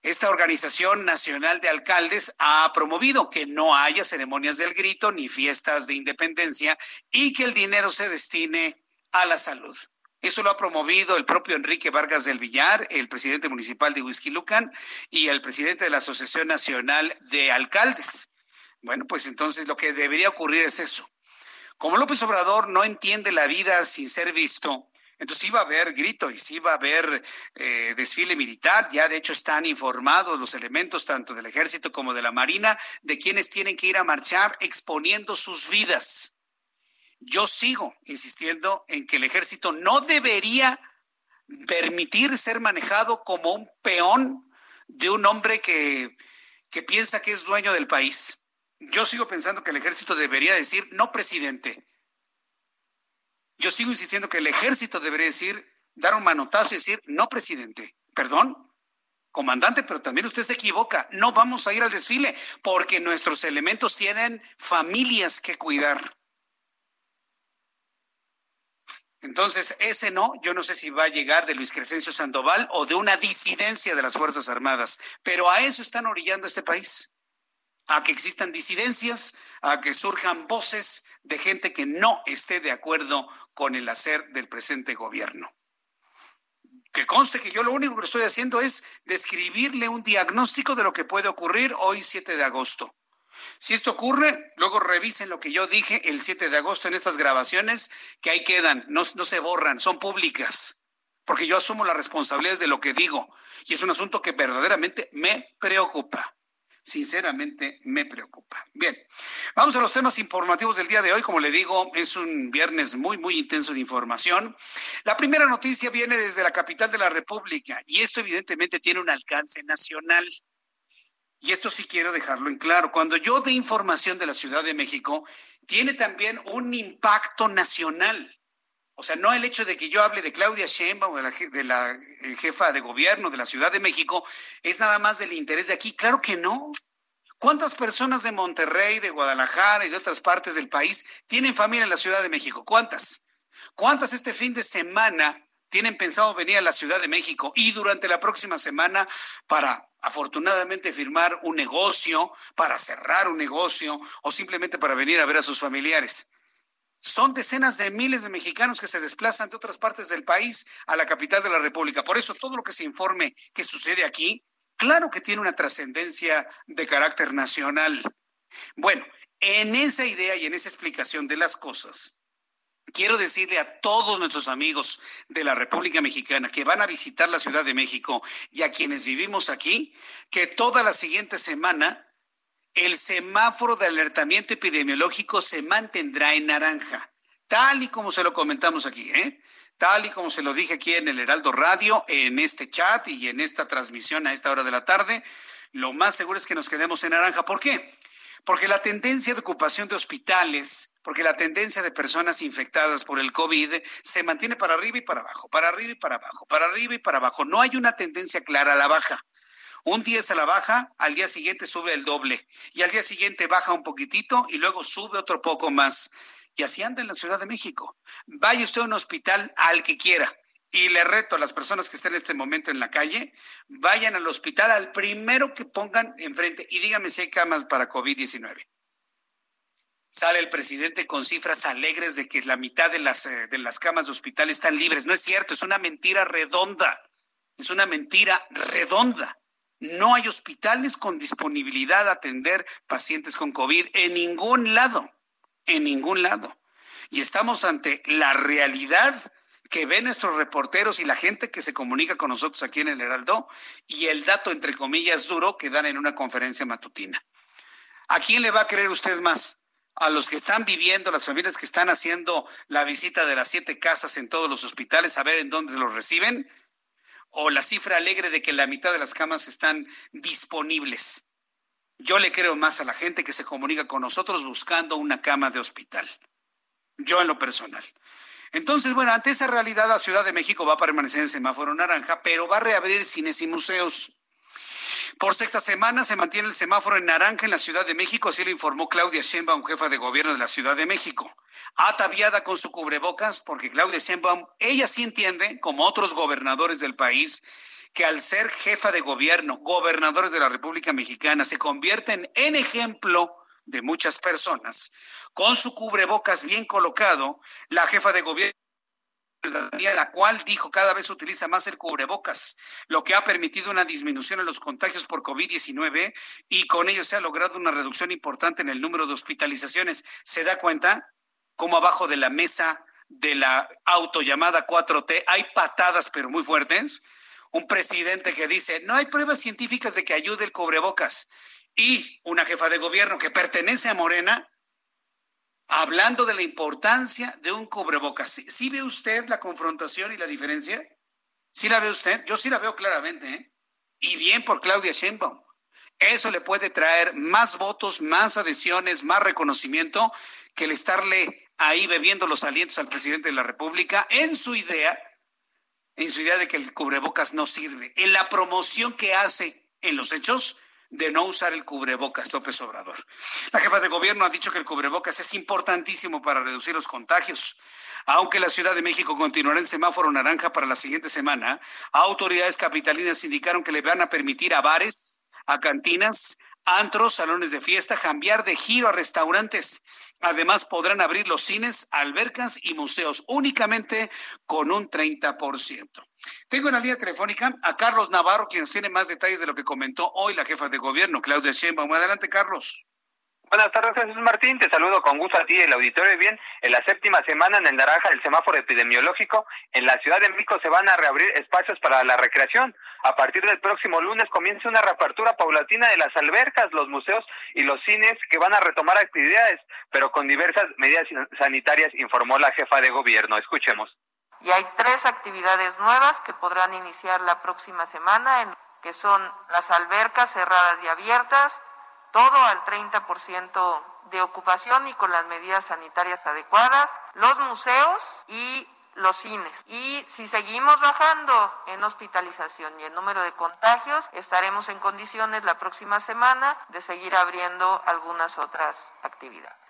esta Organización Nacional de Alcaldes ha promovido que no haya ceremonias del grito ni fiestas de independencia y que el dinero se destine a la salud. Eso lo ha promovido el propio Enrique Vargas del Villar, el presidente municipal de Whisky Lucan y el presidente de la Asociación Nacional de Alcaldes. Bueno, pues entonces lo que debería ocurrir es eso. Como López Obrador no entiende la vida sin ser visto, entonces iba a haber grito y sí iba a haber eh, desfile militar. Ya de hecho están informados los elementos tanto del ejército como de la marina de quienes tienen que ir a marchar exponiendo sus vidas. Yo sigo insistiendo en que el ejército no debería permitir ser manejado como un peón de un hombre que, que piensa que es dueño del país. Yo sigo pensando que el ejército debería decir, no presidente, yo sigo insistiendo que el ejército debería decir, dar un manotazo y decir, no, presidente, perdón, comandante, pero también usted se equivoca, no vamos a ir al desfile porque nuestros elementos tienen familias que cuidar. Entonces, ese no, yo no sé si va a llegar de Luis Crescencio Sandoval o de una disidencia de las Fuerzas Armadas, pero a eso están orillando este país, a que existan disidencias, a que surjan voces de gente que no esté de acuerdo con el hacer del presente gobierno. Que conste que yo lo único que estoy haciendo es describirle un diagnóstico de lo que puede ocurrir hoy 7 de agosto. Si esto ocurre, luego revisen lo que yo dije el 7 de agosto en estas grabaciones, que ahí quedan, no, no se borran, son públicas, porque yo asumo las responsabilidades de lo que digo, y es un asunto que verdaderamente me preocupa sinceramente me preocupa. Bien, vamos a los temas informativos del día de hoy. Como le digo, es un viernes muy, muy intenso de información. La primera noticia viene desde la capital de la República y esto evidentemente tiene un alcance nacional. Y esto sí quiero dejarlo en claro. Cuando yo dé información de la Ciudad de México, tiene también un impacto nacional. O sea, no el hecho de que yo hable de Claudia Sheinbaum o de la, de la eh, jefa de gobierno de la Ciudad de México es nada más del interés de aquí. Claro que no. ¿Cuántas personas de Monterrey, de Guadalajara y de otras partes del país tienen familia en la Ciudad de México? ¿Cuántas? ¿Cuántas este fin de semana tienen pensado venir a la Ciudad de México y durante la próxima semana para afortunadamente firmar un negocio, para cerrar un negocio o simplemente para venir a ver a sus familiares? Son decenas de miles de mexicanos que se desplazan de otras partes del país a la capital de la República. Por eso todo lo que se informe que sucede aquí, claro que tiene una trascendencia de carácter nacional. Bueno, en esa idea y en esa explicación de las cosas, quiero decirle a todos nuestros amigos de la República Mexicana que van a visitar la Ciudad de México y a quienes vivimos aquí, que toda la siguiente semana el semáforo de alertamiento epidemiológico se mantendrá en naranja, tal y como se lo comentamos aquí, ¿eh? tal y como se lo dije aquí en el Heraldo Radio, en este chat y en esta transmisión a esta hora de la tarde, lo más seguro es que nos quedemos en naranja. ¿Por qué? Porque la tendencia de ocupación de hospitales, porque la tendencia de personas infectadas por el COVID se mantiene para arriba y para abajo, para arriba y para abajo, para arriba y para abajo. No hay una tendencia clara a la baja. Un día se la baja, al día siguiente sube el doble y al día siguiente baja un poquitito y luego sube otro poco más. Y así anda en la Ciudad de México. Vaya usted a un hospital al que quiera. Y le reto a las personas que estén en este momento en la calle, vayan al hospital al primero que pongan enfrente y díganme si hay camas para COVID-19 sale el presidente con cifras alegres de que la mitad de las, eh, de las camas de hospital están libres. No es cierto, es una mentira redonda. Es una mentira redonda. No hay hospitales con disponibilidad a atender pacientes con COVID en ningún lado, en ningún lado. Y estamos ante la realidad que ven nuestros reporteros y la gente que se comunica con nosotros aquí en el Heraldo y el dato, entre comillas, duro que dan en una conferencia matutina. ¿A quién le va a creer usted más? a los que están viviendo, las familias que están haciendo la visita de las siete casas en todos los hospitales, a ver en dónde los reciben, o la cifra alegre de que la mitad de las camas están disponibles. Yo le creo más a la gente que se comunica con nosotros buscando una cama de hospital. Yo en lo personal. Entonces, bueno, ante esa realidad, la Ciudad de México va a permanecer en semáforo naranja, pero va a reabrir cines y museos. Por sexta semana se mantiene el semáforo en naranja en la Ciudad de México, así lo informó Claudia Sheinbaum, jefa de gobierno de la Ciudad de México. Ataviada con su cubrebocas, porque Claudia Sheinbaum, ella sí entiende, como otros gobernadores del país, que al ser jefa de gobierno, gobernadores de la República Mexicana, se convierten en ejemplo de muchas personas. Con su cubrebocas bien colocado, la jefa de gobierno la cual dijo cada vez utiliza más el cubrebocas, lo que ha permitido una disminución en los contagios por COVID-19 y con ello se ha logrado una reducción importante en el número de hospitalizaciones. ¿Se da cuenta cómo abajo de la mesa de la autollamada 4T hay patadas pero muy fuertes? Un presidente que dice, no hay pruebas científicas de que ayude el cubrebocas. Y una jefa de gobierno que pertenece a Morena hablando de la importancia de un cubrebocas. ¿Sí, ve usted la confrontación y la diferencia? ¿Sí la ve usted? Yo sí la veo claramente. ¿eh? Y bien por Claudia Sheinbaum. Eso le puede traer más votos, más adhesiones, más reconocimiento que el estarle ahí bebiendo los alientos al presidente de la República en su idea, en su idea de que el cubrebocas no sirve, en la promoción que hace en los hechos de no usar el cubrebocas, López Obrador. La jefa de gobierno ha dicho que el cubrebocas es importantísimo para reducir los contagios. Aunque la Ciudad de México continuará en semáforo naranja para la siguiente semana, autoridades capitalinas indicaron que le van a permitir a bares, a cantinas, antros, salones de fiesta, cambiar de giro a restaurantes. Además, podrán abrir los cines, albercas y museos únicamente con un 30%. Tengo en la línea telefónica a Carlos Navarro, quien nos tiene más detalles de lo que comentó hoy la jefa de gobierno, Claudia Sheinbaum. Adelante, Carlos. Buenas tardes, Jesús Martín. Te saludo con gusto a ti y el auditorio. Bien, en la séptima semana en el naranja del semáforo epidemiológico, en la Ciudad de México se van a reabrir espacios para la recreación. A partir del próximo lunes comienza una reapertura paulatina de las albercas, los museos y los cines que van a retomar actividades, pero con diversas medidas sanitarias, informó la jefa de gobierno. Escuchemos. Y hay tres actividades nuevas que podrán iniciar la próxima semana, en, que son las albercas cerradas y abiertas, todo al 30% de ocupación y con las medidas sanitarias adecuadas, los museos y los cines. Y si seguimos bajando en hospitalización y el número de contagios, estaremos en condiciones la próxima semana de seguir abriendo algunas otras actividades.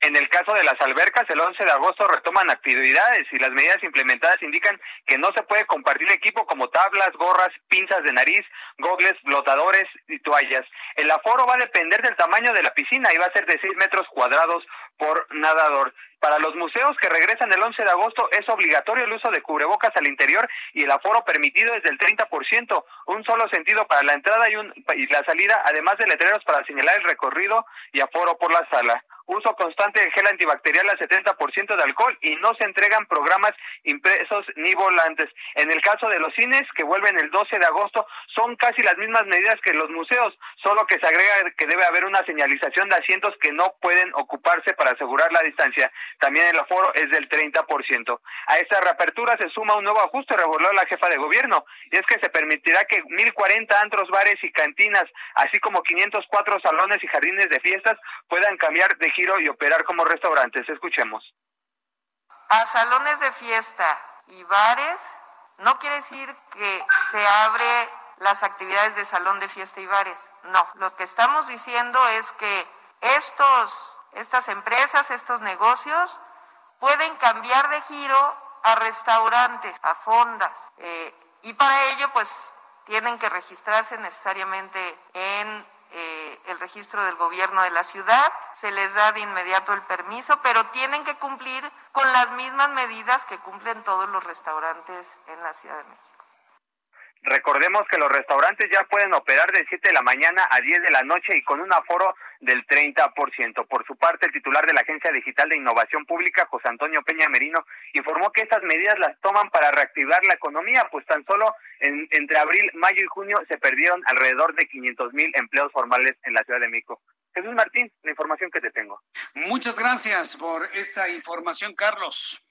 En el caso de las albercas, el 11 de agosto retoman actividades y las medidas implementadas indican que no se puede compartir equipo como tablas, gorras, pinzas de nariz, gogles, flotadores y toallas. El aforo va a depender del tamaño de la piscina y va a ser de 6 metros cuadrados por nadador. Para los museos que regresan el 11 de agosto es obligatorio el uso de cubrebocas al interior y el aforo permitido es del 30%, un solo sentido para la entrada y, un, y la salida, además de letreros para señalar el recorrido y aforo por la sala uso constante de gel antibacterial al 70% de alcohol y no se entregan programas impresos ni volantes. En el caso de los cines, que vuelven el 12 de agosto, son casi las mismas medidas que los museos, solo que se agrega que debe haber una señalización de asientos que no pueden ocuparse para asegurar la distancia. También el aforo es del 30%. A esta reapertura se suma un nuevo ajuste, reveló la jefa de gobierno, y es que se permitirá que 1.040 antros, bares y cantinas, así como 504 salones y jardines de fiestas, puedan cambiar de giro y operar como restaurantes. Escuchemos. A salones de fiesta y bares no quiere decir que se abre las actividades de salón de fiesta y bares. No, lo que estamos diciendo es que estos, estas empresas, estos negocios pueden cambiar de giro a restaurantes, a fondas, eh, y para ello pues tienen que registrarse necesariamente en eh, el registro del gobierno de la ciudad, se les da de inmediato el permiso, pero tienen que cumplir con las mismas medidas que cumplen todos los restaurantes en la Ciudad de México. Recordemos que los restaurantes ya pueden operar de 7 de la mañana a 10 de la noche y con un aforo del 30%. Por su parte, el titular de la Agencia Digital de Innovación Pública, José Antonio Peña Merino, informó que estas medidas las toman para reactivar la economía, pues tan solo entre abril, mayo y junio se perdieron alrededor de 500 mil empleos formales en la Ciudad de México. Jesús Martín, la información que te tengo. Muchas gracias por esta información, Carlos.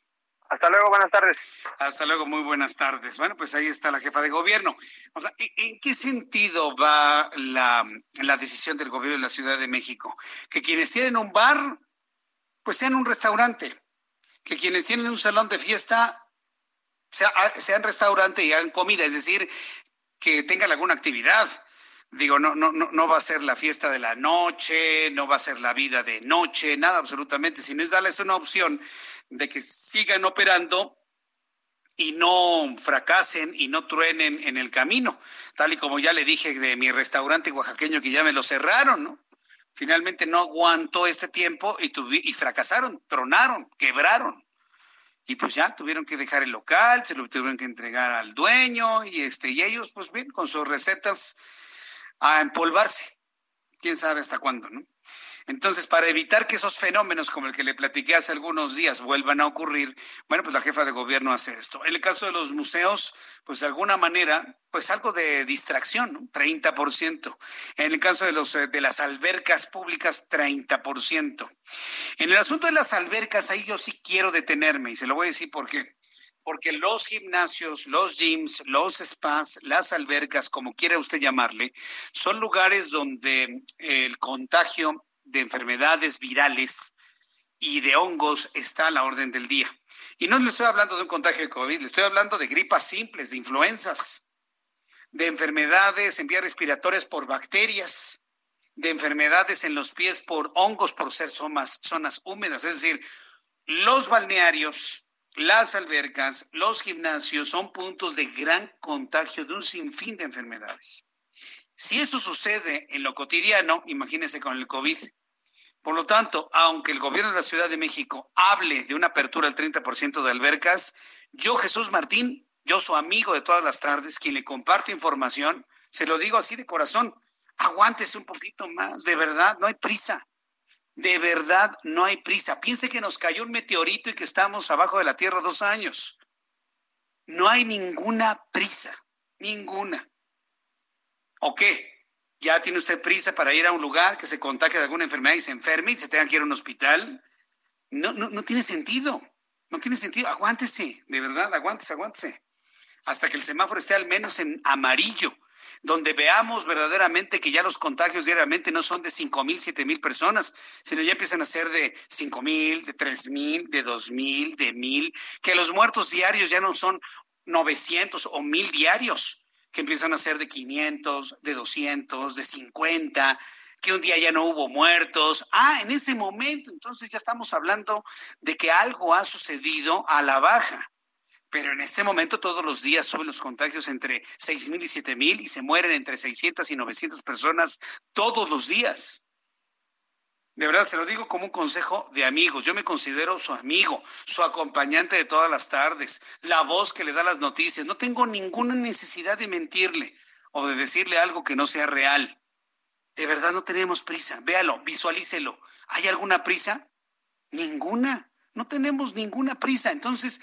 Hasta luego, buenas tardes. Hasta luego, muy buenas tardes. Bueno, pues ahí está la jefa de gobierno. O sea, ¿en qué sentido va la, la decisión del gobierno de la Ciudad de México? Que quienes tienen un bar, pues sean un restaurante. Que quienes tienen un salón de fiesta, sea, sean restaurante y hagan comida. Es decir, que tengan alguna actividad. Digo, no, no, no, no va a ser la fiesta de la noche, no va a ser la vida de noche, nada absolutamente, sino es darles una opción de que sigan operando y no fracasen y no truenen en el camino, tal y como ya le dije de mi restaurante oaxaqueño que ya me lo cerraron, ¿no? Finalmente no aguantó este tiempo y, y fracasaron, tronaron, quebraron. Y pues ya tuvieron que dejar el local, se lo tuvieron que entregar al dueño y este y ellos pues bien con sus recetas a empolvarse. Quién sabe hasta cuándo, ¿no? Entonces, para evitar que esos fenómenos como el que le platiqué hace algunos días vuelvan a ocurrir, bueno, pues la jefa de gobierno hace esto. En el caso de los museos, pues de alguna manera, pues algo de distracción, ¿no? 30%. En el caso de, los, eh, de las albercas públicas, 30%. En el asunto de las albercas, ahí yo sí quiero detenerme y se lo voy a decir por qué porque los gimnasios, los gyms, los spas, las albercas, como quiera usted llamarle, son lugares donde el contagio de enfermedades virales y de hongos está a la orden del día. Y no le estoy hablando de un contagio de COVID, le estoy hablando de gripas simples, de influenzas, de enfermedades en vías respiratorias por bacterias, de enfermedades en los pies por hongos por ser zonas, zonas húmedas. Es decir, los balnearios, las albercas, los gimnasios son puntos de gran contagio de un sinfín de enfermedades. Si eso sucede en lo cotidiano, imagínense con el COVID. Por lo tanto, aunque el gobierno de la Ciudad de México hable de una apertura del 30% de albercas, yo, Jesús Martín, yo soy amigo de todas las tardes, quien le comparto información, se lo digo así de corazón, aguántese un poquito más, de verdad, no hay prisa. De verdad, no hay prisa. Piense que nos cayó un meteorito y que estamos abajo de la Tierra dos años. No hay ninguna prisa, ninguna. ¿O qué? ¿Ya tiene usted prisa para ir a un lugar que se contagie de alguna enfermedad y se enferme y se tenga que ir a un hospital? No, no, no tiene sentido. No tiene sentido. Aguántese, de verdad, aguántese, aguántese. Hasta que el semáforo esté al menos en amarillo, donde veamos verdaderamente que ya los contagios diariamente no son de 5 mil, 7 mil personas, sino ya empiezan a ser de 5 mil, de 3 mil, de 2 mil, de mil, que los muertos diarios ya no son 900 o mil diarios que empiezan a ser de 500, de 200, de 50, que un día ya no hubo muertos. Ah, en ese momento, entonces ya estamos hablando de que algo ha sucedido a la baja. Pero en este momento todos los días suben los contagios entre 6 mil y 7 mil y se mueren entre 600 y 900 personas todos los días. De verdad, se lo digo como un consejo de amigos. Yo me considero su amigo, su acompañante de todas las tardes, la voz que le da las noticias. No tengo ninguna necesidad de mentirle o de decirle algo que no sea real. De verdad no tenemos prisa. Véalo, visualícelo. ¿Hay alguna prisa? Ninguna. No tenemos ninguna prisa. Entonces,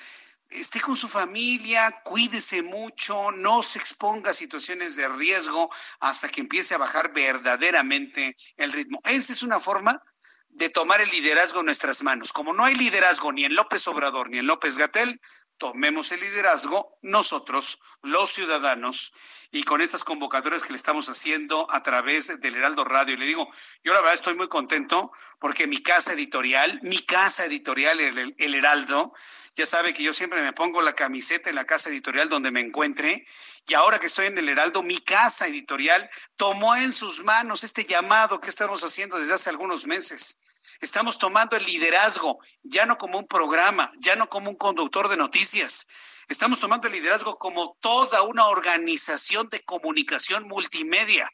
esté con su familia, cuídese mucho, no se exponga a situaciones de riesgo hasta que empiece a bajar verdaderamente el ritmo. Esa es una forma de tomar el liderazgo en nuestras manos. Como no hay liderazgo ni en López Obrador ni en López Gatel, tomemos el liderazgo nosotros, los ciudadanos, y con estas convocatorias que le estamos haciendo a través del Heraldo Radio. Le digo, yo la verdad estoy muy contento porque mi casa editorial, mi casa editorial, el, el Heraldo, ya sabe que yo siempre me pongo la camiseta en la casa editorial donde me encuentre. Y ahora que estoy en el Heraldo, mi casa editorial tomó en sus manos este llamado que estamos haciendo desde hace algunos meses. Estamos tomando el liderazgo, ya no como un programa, ya no como un conductor de noticias. Estamos tomando el liderazgo como toda una organización de comunicación multimedia,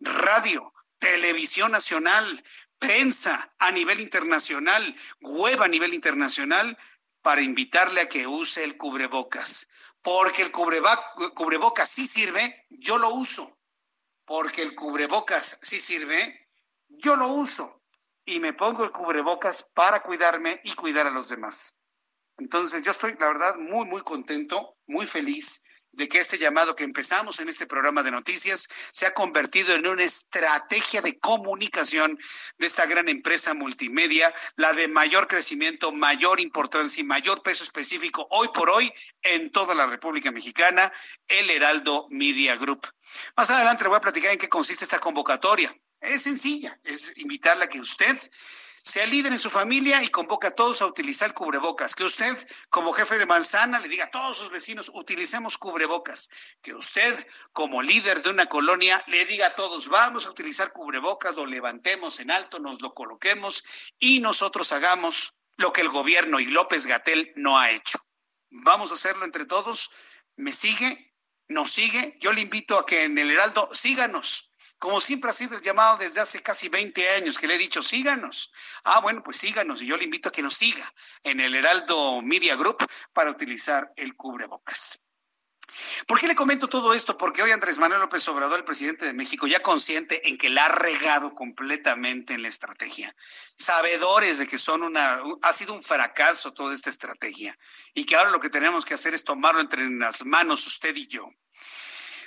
radio, televisión nacional, prensa a nivel internacional, web a nivel internacional, para invitarle a que use el cubrebocas. Porque el cubrebocas sí sirve, yo lo uso. Porque el cubrebocas sí sirve, yo lo uso. Y me pongo el cubrebocas para cuidarme y cuidar a los demás. Entonces yo estoy, la verdad, muy, muy contento, muy feliz de que este llamado que empezamos en este programa de noticias se ha convertido en una estrategia de comunicación de esta gran empresa multimedia, la de mayor crecimiento, mayor importancia y mayor peso específico hoy por hoy en toda la República Mexicana, el Heraldo Media Group. Más adelante le voy a platicar en qué consiste esta convocatoria. Es sencilla, es invitarla a que usted sea líder en su familia y convoca a todos a utilizar cubrebocas. Que usted, como jefe de manzana, le diga a todos sus vecinos, utilicemos cubrebocas. Que usted, como líder de una colonia, le diga a todos, vamos a utilizar cubrebocas, lo levantemos en alto, nos lo coloquemos y nosotros hagamos lo que el gobierno y López Gatel no ha hecho. Vamos a hacerlo entre todos. ¿Me sigue? ¿Nos sigue? Yo le invito a que en el Heraldo síganos como siempre ha sido el llamado desde hace casi 20 años, que le he dicho, síganos. Ah, bueno, pues síganos y yo le invito a que nos siga en el Heraldo Media Group para utilizar el cubrebocas. ¿Por qué le comento todo esto? Porque hoy Andrés Manuel López Obrador, el presidente de México, ya consciente en que la ha regado completamente en la estrategia, sabedores de que son una, ha sido un fracaso toda esta estrategia y que ahora lo que tenemos que hacer es tomarlo entre las manos usted y yo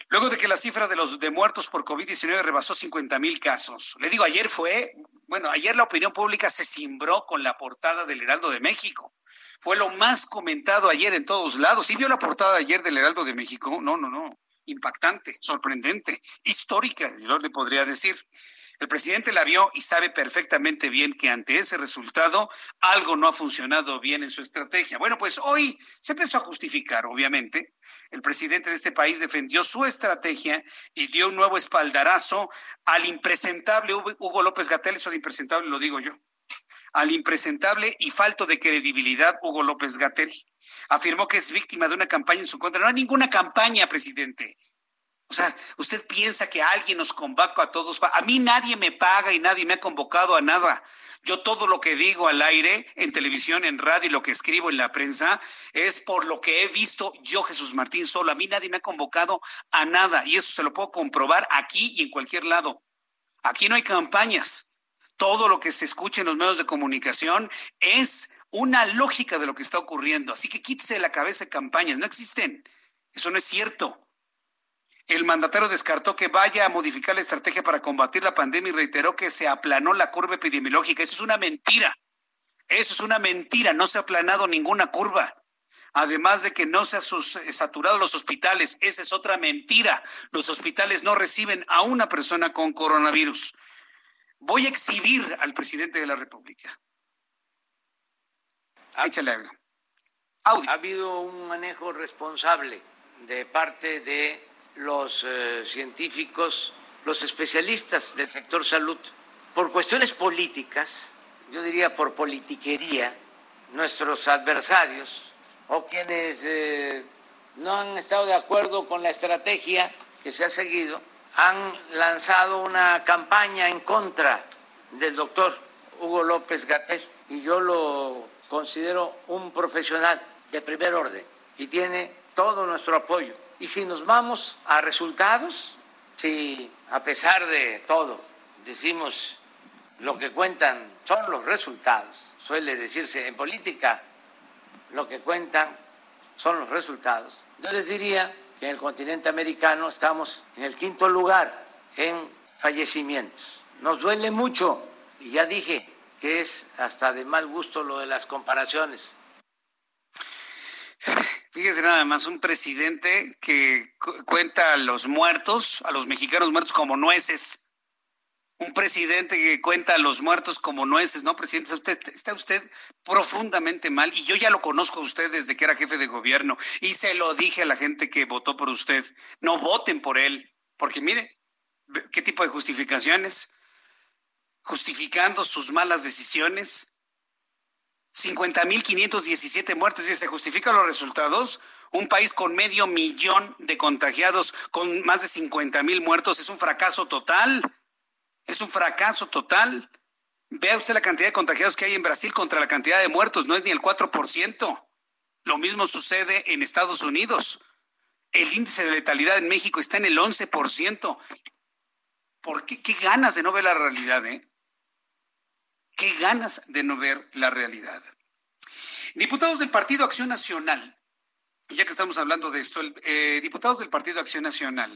Luego de que la cifra de los de muertos por COVID-19 rebasó 50 mil casos. Le digo, ayer fue, bueno, ayer la opinión pública se cimbró con la portada del Heraldo de México. Fue lo más comentado ayer en todos lados. ¿Sí vio la portada ayer del Heraldo de México? No, no, no. Impactante, sorprendente, histórica, yo le podría decir. El presidente la vio y sabe perfectamente bien que ante ese resultado algo no ha funcionado bien en su estrategia. Bueno, pues hoy se empezó a justificar, obviamente. El presidente de este país defendió su estrategia y dio un nuevo espaldarazo al impresentable Hugo López Gatel, eso de impresentable lo digo yo, al impresentable y falto de credibilidad Hugo López Gatel. Afirmó que es víctima de una campaña en su contra. No hay ninguna campaña, presidente. O sea, usted piensa que alguien nos convoca a todos. A mí nadie me paga y nadie me ha convocado a nada. Yo todo lo que digo al aire, en televisión, en radio y lo que escribo en la prensa es por lo que he visto yo, Jesús Martín, solo. A mí nadie me ha convocado a nada y eso se lo puedo comprobar aquí y en cualquier lado. Aquí no hay campañas. Todo lo que se escucha en los medios de comunicación es una lógica de lo que está ocurriendo. Así que quítese de la cabeza campañas. No existen. Eso no es cierto. El mandatario descartó que vaya a modificar la estrategia para combatir la pandemia y reiteró que se aplanó la curva epidemiológica. Eso es una mentira. Eso es una mentira. No se ha aplanado ninguna curva. Además de que no se han saturado los hospitales. Esa es otra mentira. Los hospitales no reciben a una persona con coronavirus. Voy a exhibir al presidente de la República. Échale algo. Ha habido un manejo responsable de parte de los eh, científicos, los especialistas del sector salud. Por cuestiones políticas, yo diría por politiquería, nuestros adversarios o quienes eh, no han estado de acuerdo con la estrategia que se ha seguido, han lanzado una campaña en contra del doctor Hugo López Gatel y yo lo considero un profesional de primer orden y tiene todo nuestro apoyo y si nos vamos a resultados, si a pesar de todo decimos lo que cuentan son los resultados, suele decirse en política, lo que cuentan son los resultados. Yo les diría que en el continente americano estamos en el quinto lugar en fallecimientos. Nos duele mucho y ya dije que es hasta de mal gusto lo de las comparaciones. Fíjese nada más, un presidente que cuenta a los muertos, a los mexicanos muertos como nueces. Un presidente que cuenta a los muertos como nueces, ¿no, presidente? Usted, está usted profundamente mal y yo ya lo conozco a usted desde que era jefe de gobierno y se lo dije a la gente que votó por usted. No voten por él, porque mire, ¿qué tipo de justificaciones? Justificando sus malas decisiones 50.517 muertos. ¿Y se justifican los resultados? Un país con medio millón de contagiados, con más de 50.000 muertos, es un fracaso total. Es un fracaso total. Vea usted la cantidad de contagiados que hay en Brasil contra la cantidad de muertos, no es ni el 4%. Lo mismo sucede en Estados Unidos. El índice de letalidad en México está en el 11%. ¿Por qué? ¿Qué ganas de no ver la realidad, eh? Qué ganas de no ver la realidad. Diputados del Partido Acción Nacional, ya que estamos hablando de esto, eh, diputados del Partido Acción Nacional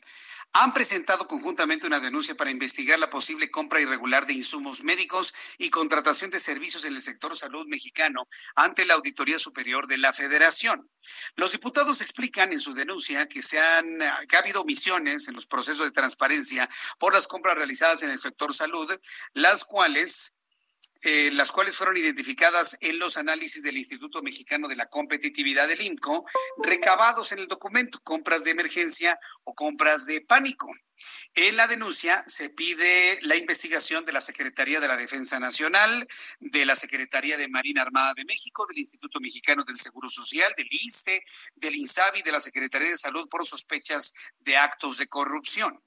han presentado conjuntamente una denuncia para investigar la posible compra irregular de insumos médicos y contratación de servicios en el sector salud mexicano ante la Auditoría Superior de la Federación. Los diputados explican en su denuncia que, se han, que ha habido omisiones en los procesos de transparencia por las compras realizadas en el sector salud, las cuales eh, las cuales fueron identificadas en los análisis del Instituto Mexicano de la Competitividad del INCO, recabados en el documento, compras de emergencia o compras de pánico. En la denuncia se pide la investigación de la Secretaría de la Defensa Nacional, de la Secretaría de Marina Armada de México, del Instituto Mexicano del Seguro Social, del ISTE, del INSABI, de la Secretaría de Salud por sospechas de actos de corrupción.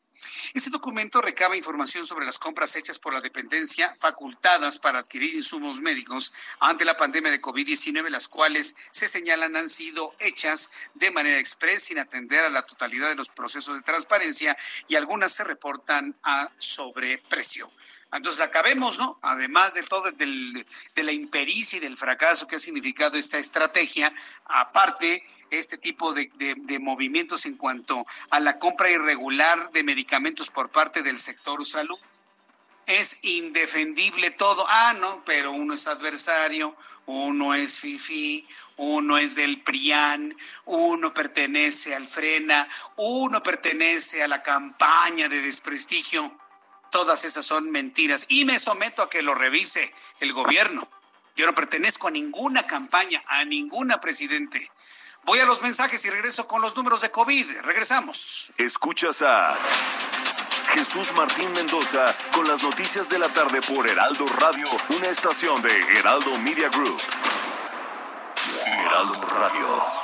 Este documento recaba información sobre las compras hechas por la dependencia facultadas para adquirir insumos médicos ante la pandemia de COVID-19, las cuales se señalan han sido hechas de manera expresa sin atender a la totalidad de los procesos de transparencia y algunas se reportan a sobreprecio. Entonces acabemos, ¿no? Además de todo, de la impericia y del fracaso que ha significado esta estrategia, aparte este tipo de, movimientos en cuanto a la compra irregular de medicamentos por parte del sector salud. Es indefendible todo. Ah, no, pero uno es adversario, uno es FIFI, uno es del PRIAN, uno pertenece al FRENA, uno pertenece a la campaña de desprestigio. Todas esas son mentiras y me someto a que lo revise el gobierno. Yo no pertenezco a ninguna campaña, a ninguna presidente. Voy a los mensajes y regreso con los números de COVID. Regresamos. Escuchas a Jesús Martín Mendoza con las noticias de la tarde por Heraldo Radio, una estación de Heraldo Media Group. Heraldo Radio.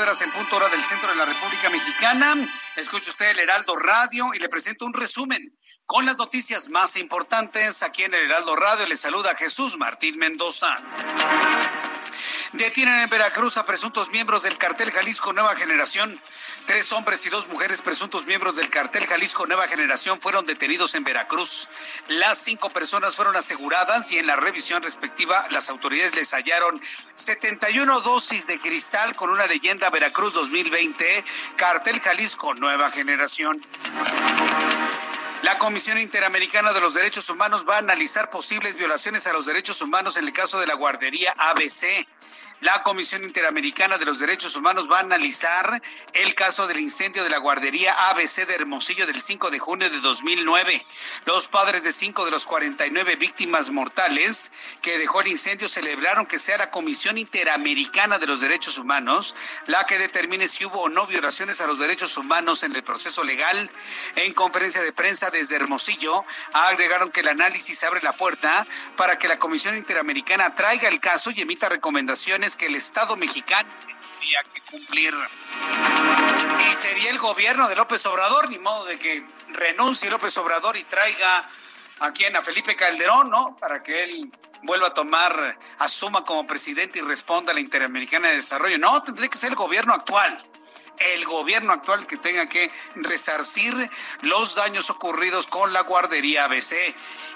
En punto hora del centro de la República Mexicana. Escucha usted el Heraldo Radio y le presento un resumen con las noticias más importantes aquí en el Heraldo Radio. Le saluda Jesús Martín Mendoza. Detienen en Veracruz a presuntos miembros del cartel Jalisco Nueva Generación. Tres hombres y dos mujeres presuntos miembros del cartel Jalisco Nueva Generación fueron detenidos en Veracruz. Las cinco personas fueron aseguradas y en la revisión respectiva las autoridades les hallaron 71 dosis de cristal con una leyenda Veracruz 2020, cartel Jalisco Nueva Generación. La Comisión Interamericana de los Derechos Humanos va a analizar posibles violaciones a los derechos humanos en el caso de la guardería ABC. La Comisión Interamericana de los Derechos Humanos va a analizar el caso del incendio de la guardería ABC de Hermosillo del 5 de junio de 2009. Los padres de cinco de los 49 víctimas mortales que dejó el incendio celebraron que sea la Comisión Interamericana de los Derechos Humanos la que determine si hubo o no violaciones a los derechos humanos en el proceso legal. En conferencia de prensa desde Hermosillo, agregaron que el análisis abre la puerta para que la Comisión Interamericana traiga el caso y emita recomendaciones que el Estado mexicano tendría que cumplir. Y sería el gobierno de López Obrador, ni modo de que renuncie López Obrador y traiga a a Felipe Calderón, ¿no? Para que él vuelva a tomar, asuma como presidente y responda a la Interamericana de Desarrollo. No, tendría que ser el gobierno actual el gobierno actual que tenga que resarcir los daños ocurridos con la guardería ABC.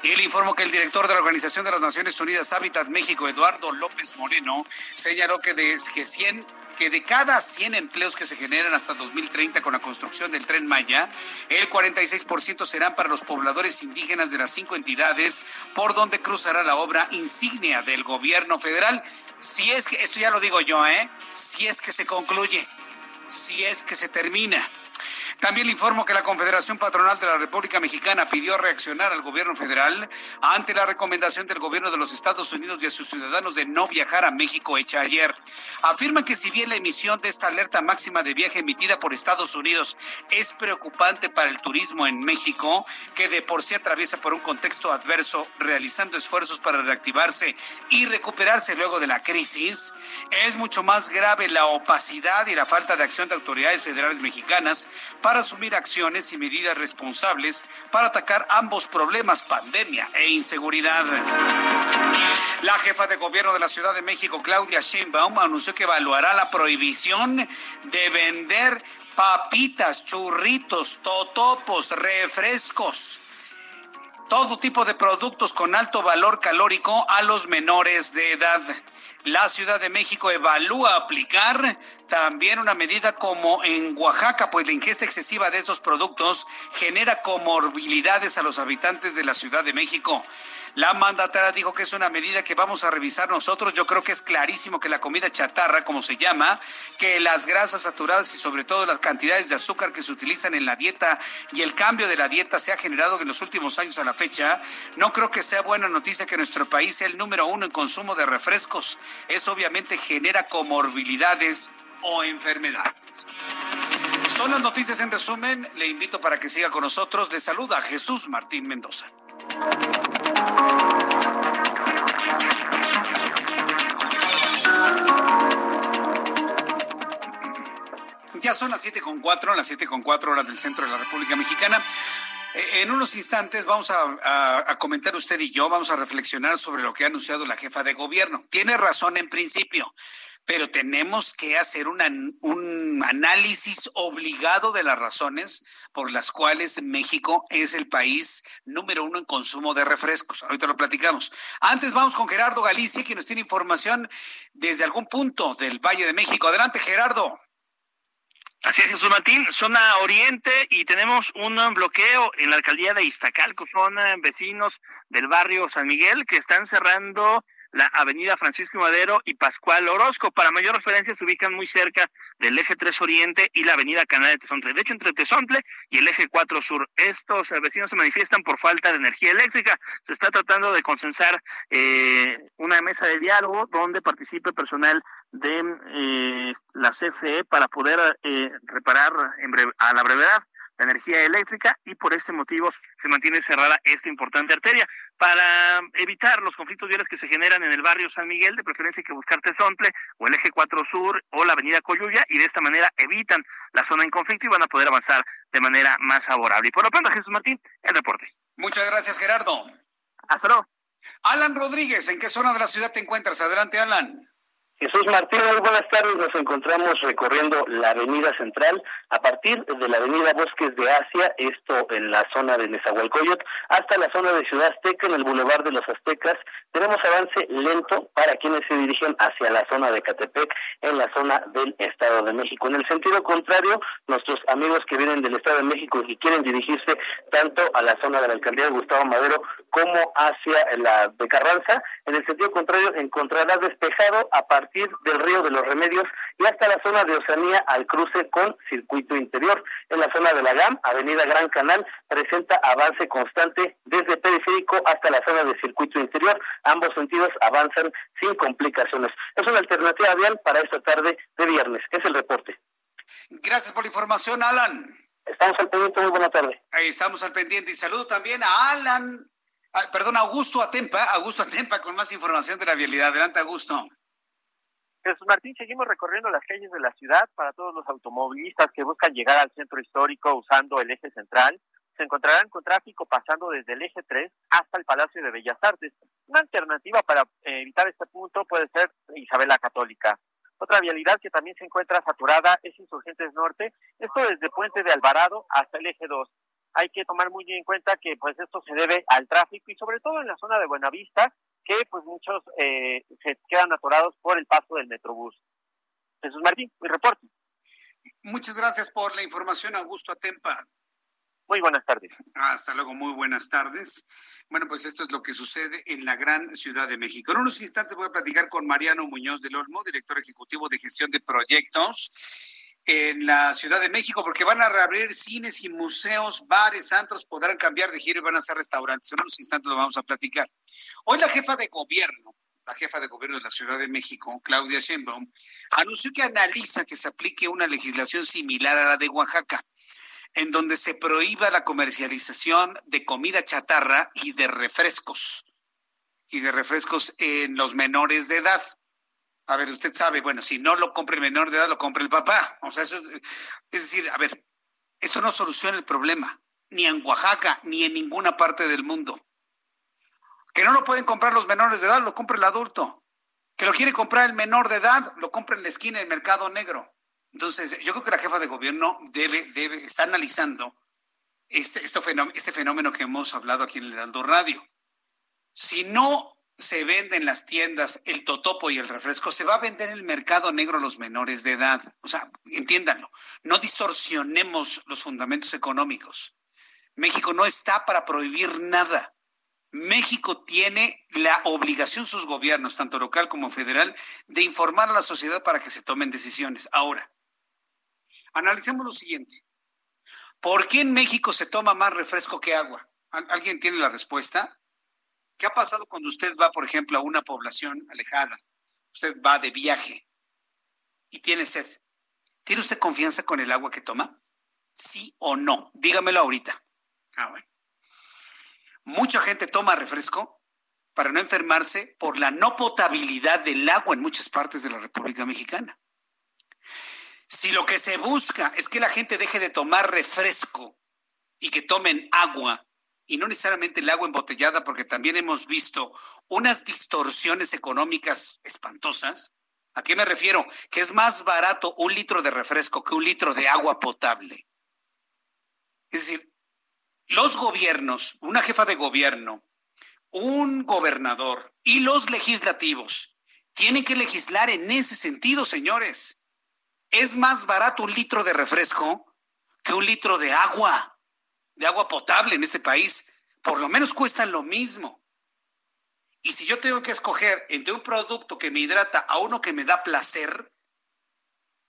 Y le informo que el director de la Organización de las Naciones Unidas Hábitat México, Eduardo López Moreno, señaló que de, que 100 que de cada 100 empleos que se generan hasta 2030 con la construcción del tren Maya, el 46% serán para los pobladores indígenas de las cinco entidades por donde cruzará la obra insignia del gobierno federal. Si es que, esto ya lo digo yo, ¿eh? Si es que se concluye, si es que se termina. También le informo que la Confederación Patronal de la República Mexicana pidió reaccionar al gobierno federal ante la recomendación del gobierno de los Estados Unidos y a sus ciudadanos de no viajar a México hecha ayer. Afirma que si bien la emisión de esta alerta máxima de viaje emitida por Estados Unidos es preocupante para el turismo en México, que de por sí atraviesa por un contexto adverso, realizando esfuerzos para reactivarse y recuperarse luego de la crisis, es mucho más grave la opacidad y la falta de acción de autoridades federales mexicanas para asumir acciones y medidas responsables para atacar ambos problemas, pandemia e inseguridad. La jefa de gobierno de la Ciudad de México, Claudia Sheinbaum, anunció que evaluará la prohibición de vender papitas, churritos, totopos, refrescos todo tipo de productos con alto valor calórico a los menores de edad. La Ciudad de México evalúa aplicar también una medida como en Oaxaca, pues la ingesta excesiva de estos productos genera comorbilidades a los habitantes de la Ciudad de México. La mandataria dijo que es una medida que vamos a revisar nosotros. Yo creo que es clarísimo que la comida chatarra, como se llama, que las grasas saturadas y sobre todo las cantidades de azúcar que se utilizan en la dieta y el cambio de la dieta se ha generado en los últimos años a la fecha, no creo que sea buena noticia que nuestro país sea el número uno en consumo de refrescos. Eso obviamente genera comorbilidades o enfermedades. Son las noticias en resumen. Le invito para que siga con nosotros. Le saluda Jesús Martín Mendoza. Ya son las siete con cuatro, las siete con cuatro horas del centro de la República Mexicana. Eh, en unos instantes vamos a, comentar usted y yo, vamos a reflexionar sobre lo que ha anunciado la jefa de gobierno. Tiene razón en principio, pero tenemos que hacer un análisis obligado de las razones por las cuales México es el país número uno en consumo de refrescos. Ahorita lo platicamos. Antes vamos con Gerardo Galicia, que nos tiene información desde algún punto del Valle de México. Adelante, Gerardo. Así es, Jesús Martín, zona oriente y tenemos un bloqueo en la alcaldía de Iztacalco. Son vecinos del barrio San Miguel que están cerrando la avenida Francisco Madero y Pascual Orozco. Para mayor referencia se ubican muy cerca del eje 3 Oriente y la avenida Canal de Tezontle. De hecho, entre Tezontle y el eje 4 Sur, estos eh, vecinos se manifiestan por falta de energía eléctrica. Se está tratando de consensar eh, una mesa de diálogo donde participe personal de eh, la CFE para poder reparar en a la brevedad la energía eléctrica y por este motivo se mantiene cerrada esta importante arteria. Para evitar los conflictos viales que se generan en el barrio San Miguel, de preferencia hay que buscar Tezontle o el eje 4 Sur o la avenida Coyuya y de esta manera evitan la zona en conflicto y van a poder avanzar de manera más favorable. Y por lo pronto, Jesús Martín, el reporte. Muchas gracias, Gerardo. Hasta luego. Alan Rodríguez, ¿en qué zona de la ciudad te encuentras? Adelante, Alan. Jesús Martín, muy buenas tardes. Nos encontramos recorriendo la Avenida Central a partir de la Avenida Bosques de Asia, esto en la zona de Nezahualcóyotl, hasta la zona de Ciudad Azteca, en el Boulevard de los Aztecas. Tenemos avance lento para quienes se dirigen hacia la zona de Catepec, en la zona del Estado de México. En el sentido contrario, nuestros amigos que vienen del Estado de México y quieren dirigirse tanto a la zona de la alcaldía de Gustavo Madero como hacia la de Carranza, en el sentido contrario encontrará despejado a partir partir del río de los Remedios y hasta la zona de Oceanía al cruce con circuito interior. En la zona de la GAM, Avenida Gran Canal, presenta avance constante desde periférico hasta la zona de circuito interior. Ambos sentidos avanzan sin complicaciones. Es una alternativa vial para esta tarde de viernes. Es el reporte. Gracias por la información, Alan. Estamos al pendiente, muy buena tarde. Ahí estamos al pendiente y saludo también a Alan, perdón, Augusto Atempa, Augusto Atempa con más información de la vialidad. Adelante, Augusto. Jesús Martín, seguimos recorriendo las calles de la ciudad para todos los automovilistas que buscan llegar al centro histórico usando el eje central. Se encontrarán con tráfico pasando desde el eje 3 hasta el Palacio de Bellas Artes. Una alternativa para eh, evitar este punto puede ser Isabela Católica. Otra vialidad que también se encuentra saturada es Insurgentes Norte, esto desde Puente de Alvarado hasta el eje 2. Hay que tomar muy en cuenta que pues esto se debe al tráfico y sobre todo en la zona de Buenavista, que pues muchos eh, se quedan atorados por el paso del Metrobús. Jesús Martín, mi reporte. Muchas gracias por la información, Augusto Atempa. Muy buenas tardes. Hasta luego, muy buenas tardes. Bueno, pues esto es lo que sucede en la gran Ciudad de México. En unos instantes voy a platicar con Mariano Muñoz del Olmo, director ejecutivo de gestión de proyectos en la Ciudad de México, porque van a reabrir cines y museos, bares, santos, podrán cambiar de giro y van a ser restaurantes. En unos instantes lo vamos a platicar. Hoy la jefa de gobierno, la jefa de gobierno de la Ciudad de México, Claudia Sheinbaum, anunció que analiza que se aplique una legislación similar a la de Oaxaca en donde se prohíba la comercialización de comida chatarra y de refrescos, y de refrescos en los menores de edad. A ver, usted sabe, bueno, si no lo compra el menor de edad, lo compra el papá. O sea, eso, es decir, a ver, esto no soluciona el problema, ni en Oaxaca, ni en ninguna parte del mundo. Que no lo pueden comprar los menores de edad, lo compra el adulto. Que lo quiere comprar el menor de edad, lo compra en la esquina del mercado negro. Entonces, yo creo que la jefa de gobierno debe, debe, analizando este, este, fenómeno, este fenómeno que hemos hablado aquí en el Heraldo Radio. Si no se vende en las tiendas el totopo y el refresco, se va a vender en el mercado negro a los menores de edad. O sea, entiéndanlo, no distorsionemos los fundamentos económicos. México no está para prohibir nada. México tiene la obligación, sus gobiernos, tanto local como federal, de informar a la sociedad para que se tomen decisiones. Ahora, Analicemos lo siguiente. ¿Por qué en México se toma más refresco que agua? ¿Alguien tiene la respuesta? ¿Qué ha pasado cuando usted va, por ejemplo, a una población alejada? Usted va de viaje y tiene sed. ¿Tiene usted confianza con el agua que toma? ¿Sí o no? Dígamelo ahorita. Ah, bueno. Mucha gente toma refresco para no enfermarse por la no potabilidad del agua en muchas partes de la República Mexicana. Si lo que se busca es que la gente deje de tomar refresco y que tomen agua, y no necesariamente el agua embotellada, porque también hemos visto unas distorsiones económicas espantosas. ¿A qué me refiero? Que es más barato un litro de refresco que un litro de agua potable. Es decir, los gobiernos, una jefa de gobierno, un gobernador y los legislativos tienen que legislar en ese sentido, señores es más barato un litro de refresco que un litro de agua, de agua potable en este país. Por lo menos cuestan lo mismo. Y si yo tengo que escoger entre un producto que me hidrata a uno que me da placer,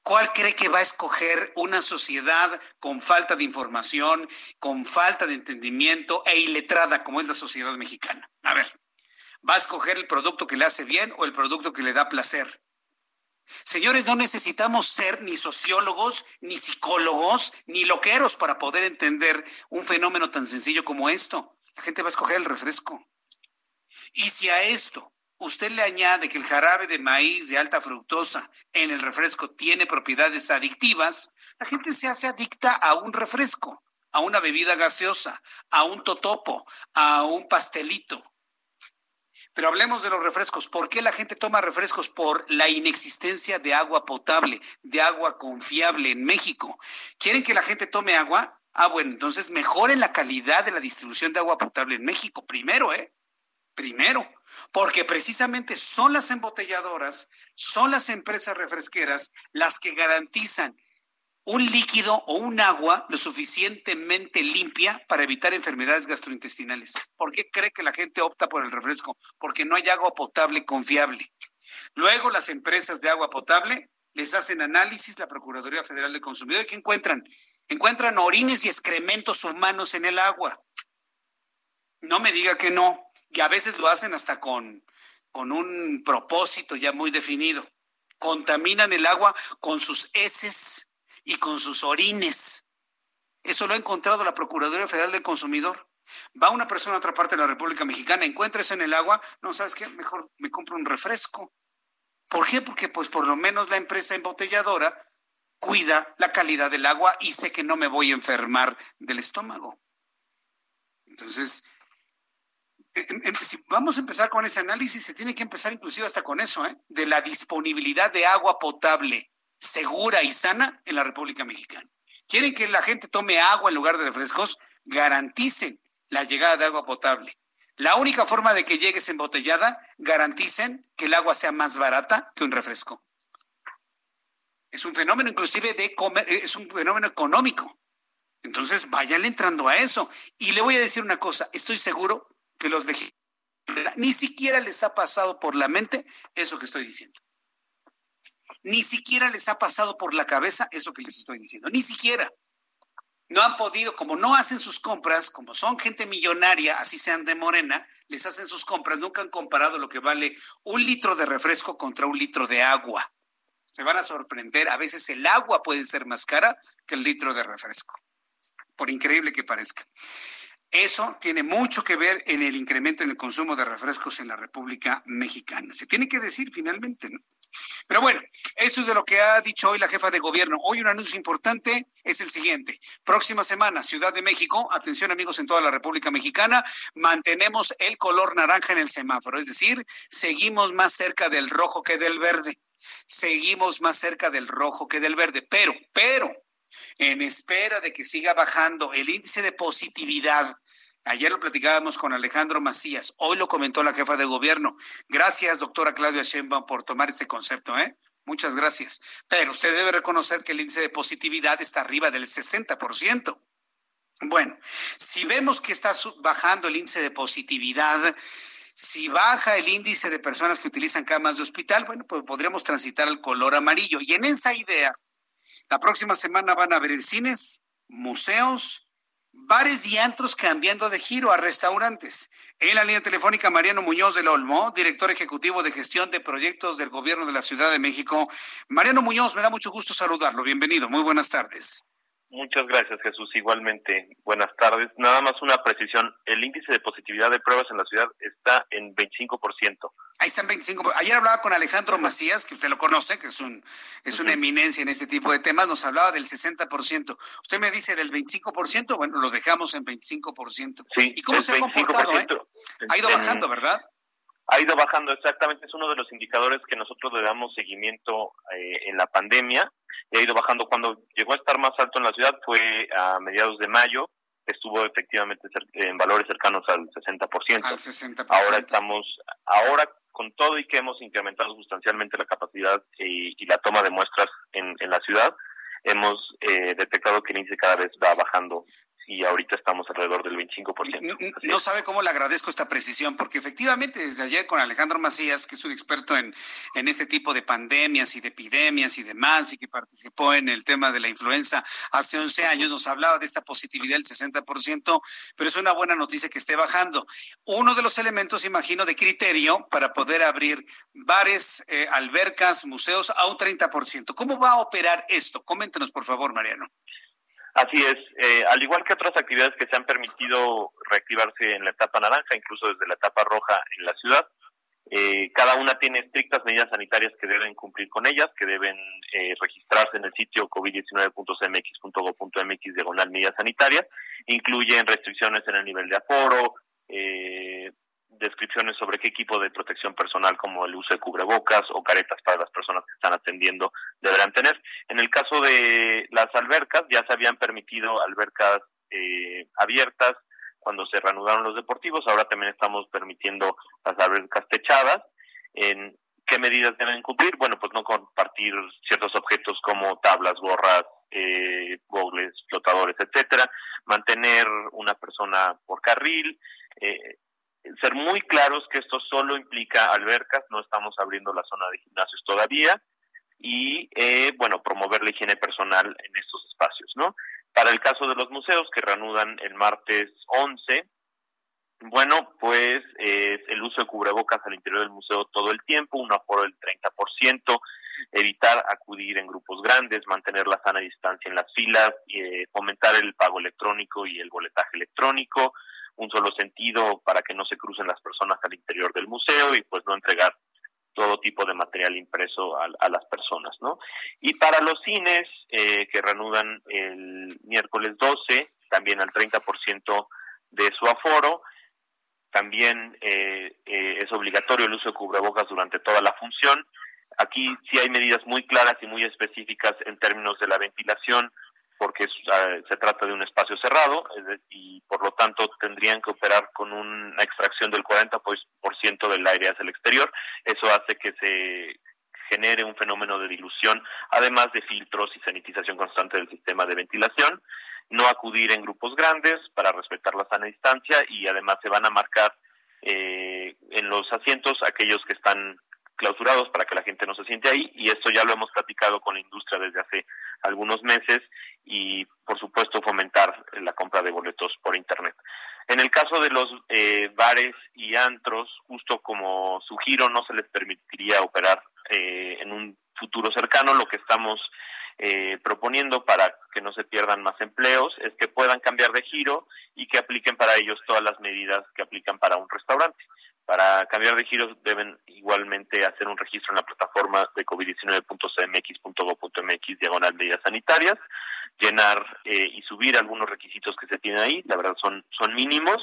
¿cuál cree que va a escoger una sociedad con falta de información, con falta de entendimiento e iletrada como es la sociedad mexicana? A ver, ¿va a escoger el producto que le hace bien o el producto que le da placer? Señores, no necesitamos ser ni sociólogos, ni psicólogos, ni loqueros para poder entender un fenómeno tan sencillo como esto. La gente va a escoger el refresco. Y si a esto usted le añade que el jarabe de maíz de alta fructosa en el refresco tiene propiedades adictivas, la gente se hace adicta a un refresco, a una bebida gaseosa, a un totopo, a un pastelito. Pero hablemos de los refrescos. ¿Por qué la gente toma refrescos? Por la inexistencia de agua potable, de agua confiable en México. ¿Quieren que la gente tome agua? Ah, bueno, entonces mejoren la calidad de la distribución de agua potable en México. Primero, ¿eh? Primero. Porque precisamente son las embotelladoras, son las empresas refresqueras las que garantizan un líquido o un agua lo suficientemente limpia para evitar enfermedades gastrointestinales. ¿Por qué cree que la gente opta por el refresco? Porque no hay agua potable confiable. Luego las empresas de agua potable les hacen análisis, la Procuraduría Federal de Consumidor, ¿y qué encuentran? Encuentran orines y excrementos humanos en el agua. No me diga que no. Y a veces lo hacen hasta con, con un propósito ya muy definido. Contaminan el agua con sus heces y con sus orines. Eso lo ha encontrado la Procuraduría Federal del Consumidor. Va una persona a otra parte de la República Mexicana, encuentra eso en el agua, no sabes qué, mejor me compro un refresco. ¿Por qué? Porque pues por lo menos la empresa embotelladora cuida la calidad del agua y sé que no me voy a enfermar del estómago. Entonces, em, em, si vamos a empezar con ese análisis, se tiene que empezar inclusive hasta con eso, ¿eh? de la disponibilidad de agua potable segura y sana en la República Mexicana. ¿Quieren que la gente tome agua en lugar de refrescos? Garanticen la llegada de agua potable. La única forma de que llegues embotellada, garanticen que el agua sea más barata que un refresco. Es un fenómeno inclusive de comer, es un fenómeno económico. Entonces, vayan entrando a eso. Y le voy a decir una cosa, estoy seguro que los de ni siquiera les ha pasado por la mente eso que estoy diciendo. Ni siquiera les ha pasado por la cabeza eso que les estoy diciendo. Ni siquiera no han podido, como no hacen sus compras, como son gente millonaria, así sean de morena, les hacen sus compras, nunca han comparado lo que vale un litro de refresco contra un litro de agua. Se van a sorprender, a veces el agua puede ser más cara que el litro de refresco, por increíble que parezca. Eso tiene mucho que ver en el incremento en el consumo de refrescos en la República Mexicana. Se tiene que decir finalmente, ¿no? Pero bueno, esto es de lo que ha dicho hoy la jefa de gobierno. Hoy un anuncio importante es el siguiente. Próxima semana, Ciudad de México, atención amigos en toda la República Mexicana, mantenemos el color naranja en el semáforo, es decir, seguimos más cerca del rojo que del verde. Seguimos más cerca del rojo que del verde, pero, pero, en espera de que siga bajando el índice de positividad Ayer lo platicábamos con Alejandro Macías, hoy lo comentó la jefa de gobierno. Gracias, doctora Claudia Sheinbaum, por tomar este concepto, ¿eh? Muchas gracias. Pero usted debe reconocer que el índice de positividad está arriba del 60%. Bueno, si vemos que está bajando el índice de positividad, si baja el índice de personas que utilizan camas de hospital, bueno, pues podríamos transitar al color amarillo. Y en esa idea, la próxima semana van a abrir cines, museos, bares y antros cambiando de giro a restaurantes. En la línea telefónica, Mariano Muñoz del Olmo, director ejecutivo de gestión de proyectos del gobierno de la Ciudad de México. Mariano Muñoz, me da mucho gusto saludarlo. Bienvenido, muy buenas tardes. Muchas gracias, Jesús. Igualmente, buenas tardes. Nada más una precisión. El índice de positividad de pruebas en la ciudad está en 25%. Ahí está en 25%. Ayer hablaba con Alejandro Macías, que usted lo conoce, que es un es una eminencia en este tipo de temas. Nos hablaba del 60%. Usted me dice del 25%. Bueno, lo dejamos en 25%. Sí, ¿Y cómo se ha comportado? Eh? Ha ido bajando, ¿verdad? Ha ido bajando, exactamente. Es uno de los indicadores que nosotros le damos seguimiento eh, en la pandemia ha ido bajando. Cuando llegó a estar más alto en la ciudad fue a mediados de mayo, estuvo efectivamente en valores cercanos al 60%. Al 60%. Ahora estamos, ahora con todo y que hemos incrementado sustancialmente la capacidad y, la toma de muestras en, en la ciudad, hemos eh, detectado que el índice cada vez va bajando y ahorita estamos alrededor del 25%. No, sabe cómo le agradezco esta precisión, porque efectivamente desde ayer con Alejandro Macías, que es un experto en, en este tipo de pandemias y de epidemias y demás, y que participó en el tema de la influenza hace 11 años, nos hablaba de esta positividad del 60%, pero es una buena noticia que esté bajando. Uno de los elementos, imagino, de criterio para poder abrir bares, eh, albercas, museos a un 30%. ¿Cómo va a operar esto? Coméntenos, por favor, Mariano. Así es, eh, al igual que otras actividades que se han permitido reactivarse en la etapa naranja, incluso desde la etapa roja en la ciudad, eh, cada una tiene estrictas medidas sanitarias que deben cumplir con ellas, que deben eh, registrarse en el sitio covid19.cmx.gov.mx diagonal medidas sanitarias, incluyen restricciones en el nivel de aforo, eh, descripciones sobre qué equipo de protección personal como el uso de cubrebocas o caretas para las personas que están atendiendo deberán tener. En el caso de las albercas, ya se habían permitido albercas eh, abiertas cuando se reanudaron los deportivos, ahora también estamos permitiendo las albercas techadas. ¿En qué medidas deben cumplir? Bueno, pues no compartir ciertos objetos como tablas, gorras, eh, gogles, flotadores, etcétera, mantener una persona por carril, eh, ser muy claros que esto solo implica albercas, no estamos abriendo la zona de gimnasios todavía y, eh, bueno, promover la higiene personal en estos espacios, ¿no? Para el caso de los museos que reanudan el martes 11, bueno, pues es el uso de cubrebocas al interior del museo todo el tiempo, un aforo del 30%, evitar acudir en grupos grandes, mantener la sana distancia en las filas, eh, fomentar el pago electrónico y el boletaje electrónico, un solo sentido para que no se crucen las personas al interior del museo y pues no entregar todo tipo de material impreso a, las personas, ¿no? Y para los cines eh, que reanudan el miércoles 12, también al 30% de su aforo, también eh, eh, es obligatorio el uso de cubrebocas durante toda la función. Aquí sí hay medidas muy claras y muy específicas en términos de la ventilación, porque se trata de un espacio cerrado y por lo tanto tendrían que operar con una extracción del 40% del aire hacia el exterior. Eso hace que se genere un fenómeno de dilución, además de filtros y sanitización constante del sistema de ventilación no acudir en grupos grandes para respetar la sana distancia y además se van a marcar eh, en los asientos aquellos que están clausurados para que la gente no se siente ahí y esto ya lo hemos platicado con la industria desde hace algunos meses y por supuesto fomentar la compra de boletos por internet. En el caso de los eh, bares y antros, justo como su giro no se les permitiría operar eh, en un futuro cercano, lo que estamos eh, proponiendo para que no se pierdan más empleos es que puedan cambiar de giro y que apliquen para ellos todas las medidas que aplican para un restaurante. Para cambiar de giro deben igualmente hacer un registro en la plataforma de covid19.cmx.gov.mx diagonal medidas sanitarias, llenar eh, y subir algunos requisitos que se tienen ahí, la verdad son, son mínimos,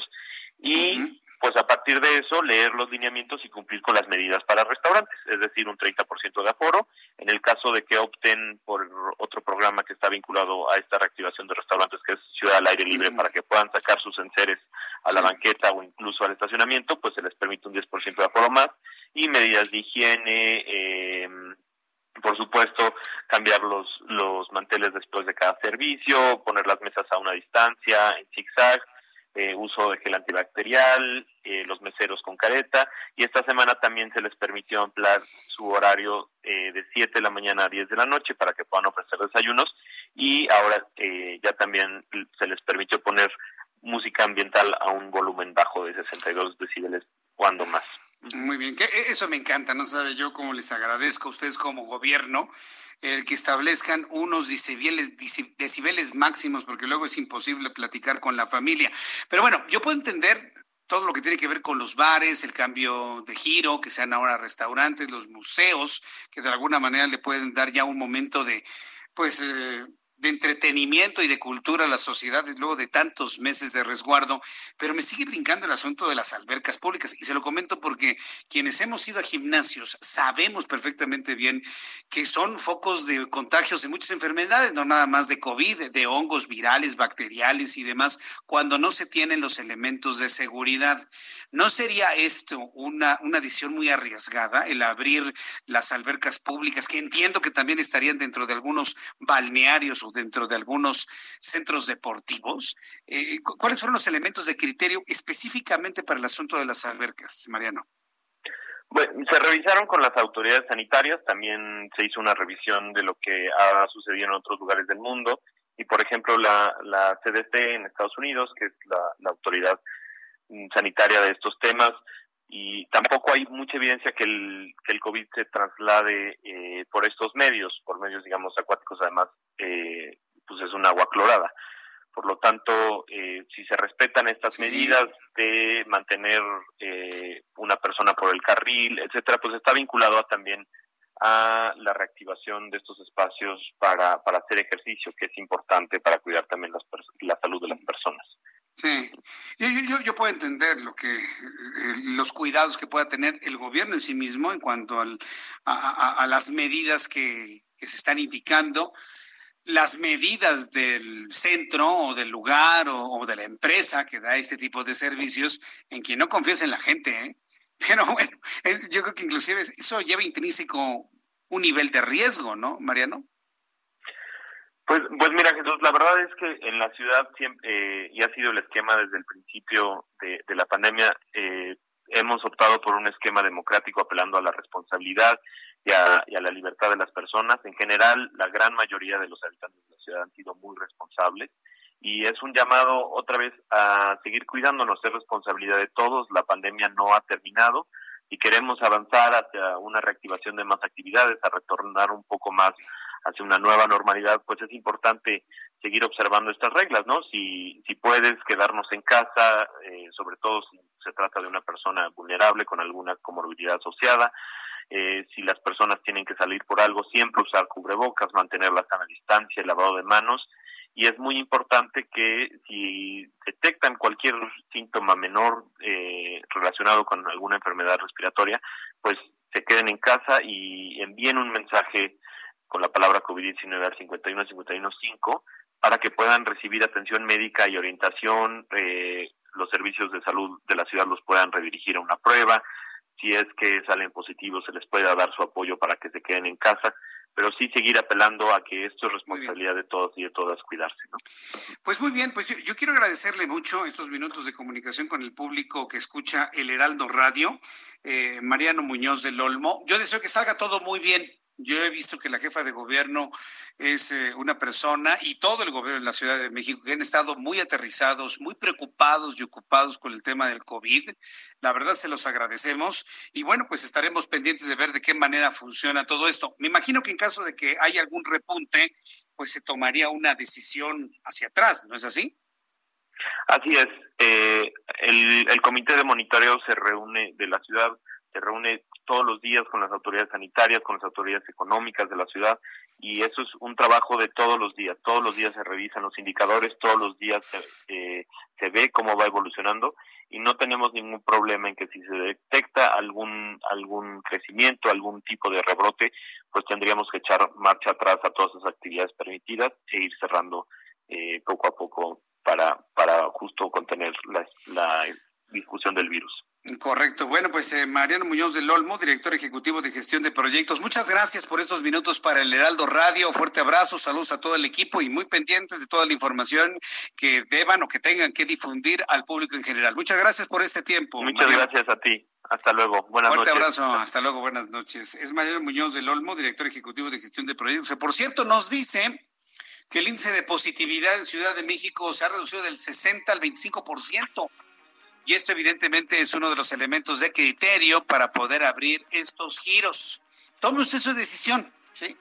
y pues a partir de eso leer los lineamientos y cumplir con las medidas para restaurantes, es decir, un 30% de aforo. En el caso de que opten por otro programa que está vinculado a esta reactivación de restaurantes, que es Ciudad al Aire Libre, para que puedan sacar sus enseres a la banqueta o incluso al estacionamiento, pues se les permite un 10% de aforo más. Y medidas de higiene, eh, por supuesto, cambiar los, los manteles después de cada servicio, poner las mesas a una distancia, en zigzag, eh, uso de gel antibacterial, eh, los meseros con careta, y esta semana también se les permitió ampliar su horario eh, de 7 de la mañana a 10 de la noche para que puedan ofrecer desayunos, y ahora ya también se les permitió poner música ambiental a un volumen bajo de 62 decibeles, cuando más. Muy bien, que eso me encanta, no sabe yo cómo les agradezco a ustedes como gobierno el que establezcan unos decibeles, decibeles máximos, porque luego es imposible platicar con la familia. Pero bueno, yo puedo entender todo lo que tiene que ver con los bares, el cambio de giro, que sean ahora restaurantes, los museos, que de alguna manera le pueden dar ya un momento de, pues, eh, de entretenimiento y de cultura a la sociedad luego de tantos meses de resguardo, pero me sigue brincando el asunto de las albercas públicas y se lo comento porque quienes hemos ido a gimnasios sabemos perfectamente bien que son focos de contagios de muchas enfermedades, no nada más de COVID, de hongos virales, bacteriales y demás, cuando no se tienen los elementos de seguridad. ¿No sería esto una, una decisión muy arriesgada, el abrir las albercas públicas, que entiendo que también estarían dentro de algunos balnearios o dentro de algunos centros deportivos? Eh, ¿Cuáles fueron los elementos de criterio específicamente para el asunto de las albercas, Mariano? Bueno, se revisaron con las autoridades sanitarias, también se hizo una revisión de lo que ha sucedido en otros lugares del mundo y, por ejemplo, la, la CDC en Estados Unidos, que es la autoridad sanitaria de estos temas y tampoco hay mucha evidencia que el, que el COVID se traslade eh, por estos medios, por medios, digamos, acuáticos, además, eh, pues es un agua clorada. Por lo tanto, eh, si se respetan estas medidas de mantener una persona por el carril, etcétera, pues está vinculado también a la reactivación de estos espacios para, para hacer ejercicio, que es importante para cuidar también la salud de las personas. Sí, yo, yo, yo, puedo entender lo que eh, los cuidados que pueda tener el gobierno en sí mismo en cuanto al, a, las medidas que, se están indicando, las medidas del centro o del lugar o, de la empresa que da este tipo de servicios en quien no confías en la gente, ¿eh? pero bueno, yo creo que inclusive eso lleva intrínseco un nivel de riesgo, ¿no, Mariano? Pues, pues mira, Jesús, la verdad es que en la ciudad siempre, eh, y ha sido el esquema desde el principio de, la pandemia, eh, hemos optado por un esquema democrático apelando a la responsabilidad y a, y a, la libertad de las personas. En general, la gran mayoría de los habitantes de la ciudad han sido muy responsables y es un llamado otra vez a seguir cuidándonos, es responsabilidad de todos, la pandemia no ha terminado y queremos avanzar hacia una reactivación de más actividades, a retornar un poco más hacia una nueva normalidad, pues es importante seguir observando estas reglas, ¿no? Si, si puedes quedarnos en casa, eh, sobre todo si se trata de una persona vulnerable con alguna comorbilidad asociada, eh, si las personas tienen que salir por algo, siempre usar cubrebocas, mantener la sana distancia, el lavado de manos, y es muy importante que si detectan cualquier síntoma menor eh, relacionado con alguna enfermedad respiratoria, pues se queden en casa y envíen un mensaje con la palabra COVID-19 al 51 515 para que puedan recibir atención médica y orientación, eh, los servicios de salud de la ciudad los puedan redirigir a una prueba, si es que salen positivos se les pueda dar su apoyo para que se queden en casa, pero sí seguir apelando a que esto es responsabilidad de todos y de todas cuidarse. ¿no? Pues muy bien, pues yo, quiero agradecerle mucho estos minutos de comunicación con el público que escucha el Heraldo Radio, eh, Mariano Muñoz del Olmo. Yo deseo que salga todo muy bien yo he visto que la jefa de gobierno es eh, una persona y todo el gobierno de la Ciudad de México que han estado muy aterrizados, muy preocupados y ocupados con el tema del COVID. La verdad se los agradecemos y bueno, pues estaremos pendientes de ver de qué manera funciona todo esto. Me imagino que en caso de que haya algún repunte, pues se tomaría una decisión hacia atrás, ¿no es así? Así es. Eh, el, el comité de monitoreo se reúne de la ciudad, se reúne todos los días con las autoridades sanitarias, con las autoridades económicas de la ciudad y eso es un trabajo de todos los días. Todos los días se revisan los indicadores, todos los días se, eh, se ve cómo va evolucionando y no tenemos ningún problema en que si se detecta algún algún crecimiento, algún tipo de rebrote, pues tendríamos que echar marcha atrás a todas esas actividades permitidas e ir cerrando eh, poco a poco para para justo contener la, la discusión del virus. Correcto. Bueno, pues eh, Mariano Muñoz del Olmo, director ejecutivo de gestión de proyectos. Muchas gracias por estos minutos para el Heraldo Radio. Fuerte abrazo, saludos a todo el equipo y muy pendientes de toda la información que deban o que tengan que difundir al público en general. Muchas gracias por este tiempo. Muchas gracias a ti. Hasta luego. Buenas Fuerte noches. abrazo. Hasta luego. Buenas noches. Es Mariano Muñoz del Olmo, director ejecutivo de gestión de proyectos. Por cierto, nos dice que el índice de positividad en Ciudad de México se ha reducido del 60 al 25%. Y esto evidentemente es uno de los elementos de criterio para poder abrir estos giros. Tome usted su decisión, ¿sí?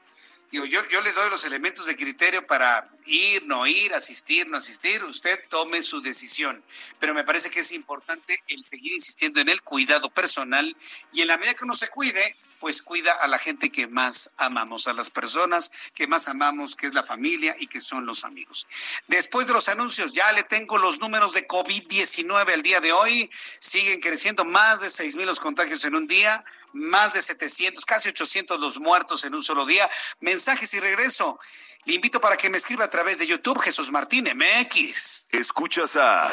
Digo, yo, le doy los elementos de criterio para ir, no ir, asistir, no asistir. Usted tome su decisión. Pero me parece que es importante el seguir insistiendo en el cuidado personal y en la medida que uno se cuide, pues cuida a la gente que más amamos, a las personas que más amamos, que es la familia y que son los amigos. Después de los anuncios, ya le tengo los números de COVID-19 al día de hoy. Siguen creciendo más de 6 mil los contagios en un día más de 700, casi 800 los muertos en un solo día. Mensajes y regreso. Le invito para que me escriba a través de YouTube Jesús Martín MX. Escuchas a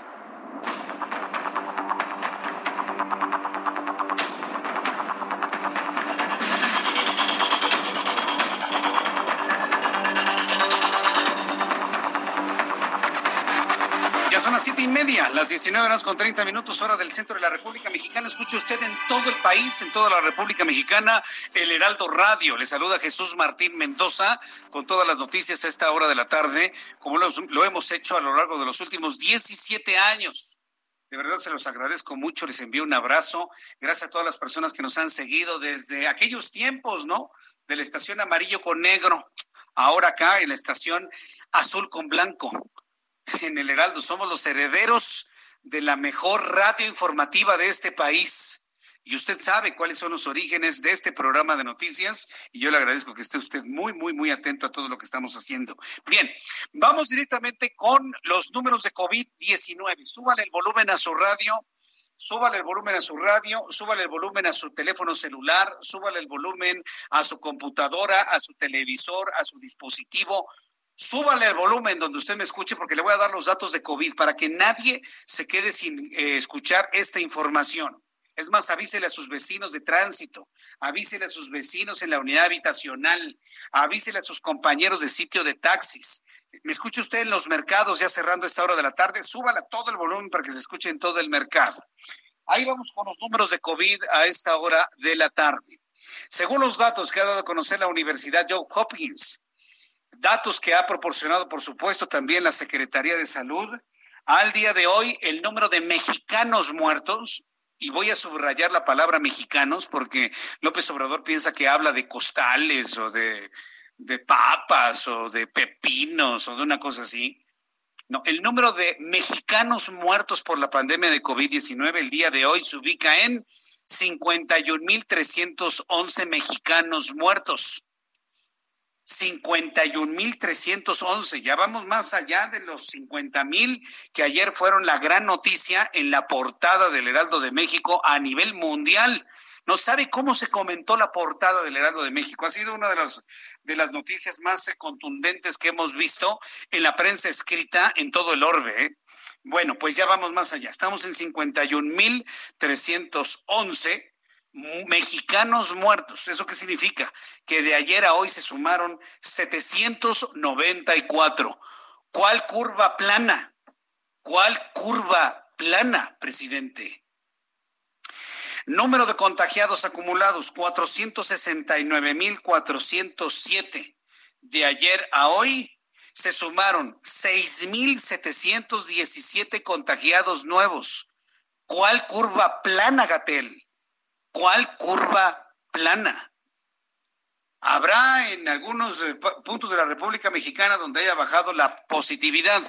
Y media, las 19 horas con 30 minutos, hora del centro de la República Mexicana. Escuche usted en todo el país, en toda la República Mexicana, el Heraldo Radio. Le saluda Jesús Martín Mendoza con todas las noticias a esta hora de la tarde, como lo, lo hemos hecho a lo largo de los últimos 17 años. De verdad se los agradezco mucho, les envío un abrazo. Gracias a todas las personas que nos han seguido desde aquellos tiempos, ¿no? De la estación amarillo con negro, ahora acá en la estación azul con blanco en el Heraldo. Somos los herederos de la mejor radio informativa de este país. Y usted sabe cuáles son los orígenes de este programa de noticias y yo le agradezco que esté usted muy, muy, muy atento a todo lo que estamos haciendo. Bien, vamos directamente con los números de COVID-19. Súbale el volumen a su radio súbale el volumen a su radio, súbale el volumen a su teléfono celular, súbale el volumen a su computadora, a su televisor, a su dispositivo. Súbale el volumen donde usted me escuche porque le voy a dar los datos de COVID para que nadie se quede sin eh, escuchar esta información. Es más, avísele a sus vecinos de tránsito, avísele a sus vecinos en la unidad habitacional, avísele a sus compañeros de sitio de taxis. Me escucha usted en los mercados ya cerrando esta hora de la tarde, súbala todo el volumen para que se escuche en todo el mercado. Ahí vamos con los números de COVID a esta hora de la tarde. Según los datos que ha dado a conocer la Universidad Joe Hopkins, datos que ha proporcionado, por supuesto, también la Secretaría de Salud, al día de hoy el número de mexicanos muertos, y voy a subrayar la palabra mexicanos porque López Obrador piensa que habla de costales o de, de papas o de pepinos o de una cosa así. No, el número de mexicanos muertos por la pandemia de COVID-19 el día de hoy se ubica en 51.311 mexicanos muertos. 51.311, ya vamos más allá de los 50.000 que ayer fueron la gran noticia en la portada del Heraldo de México a nivel mundial. No sabe cómo se comentó la portada del Heraldo de México. Ha sido una de las, de las noticias más contundentes que hemos visto en la prensa escrita en todo el orbe. ¿eh? Bueno, pues ya vamos más allá. Estamos en 51.311 mexicanos muertos. ¿Eso qué significa? Que de ayer a hoy se sumaron 794. ¿Cuál curva plana? ¿Cuál curva plana, presidente? Número de contagiados acumulados, 469.407. De ayer a hoy se sumaron 6.717 contagiados nuevos. ¿Cuál curva plana, Gatel? ¿Cuál curva plana? Habrá en algunos eh, puntos de la República Mexicana donde haya bajado la positividad,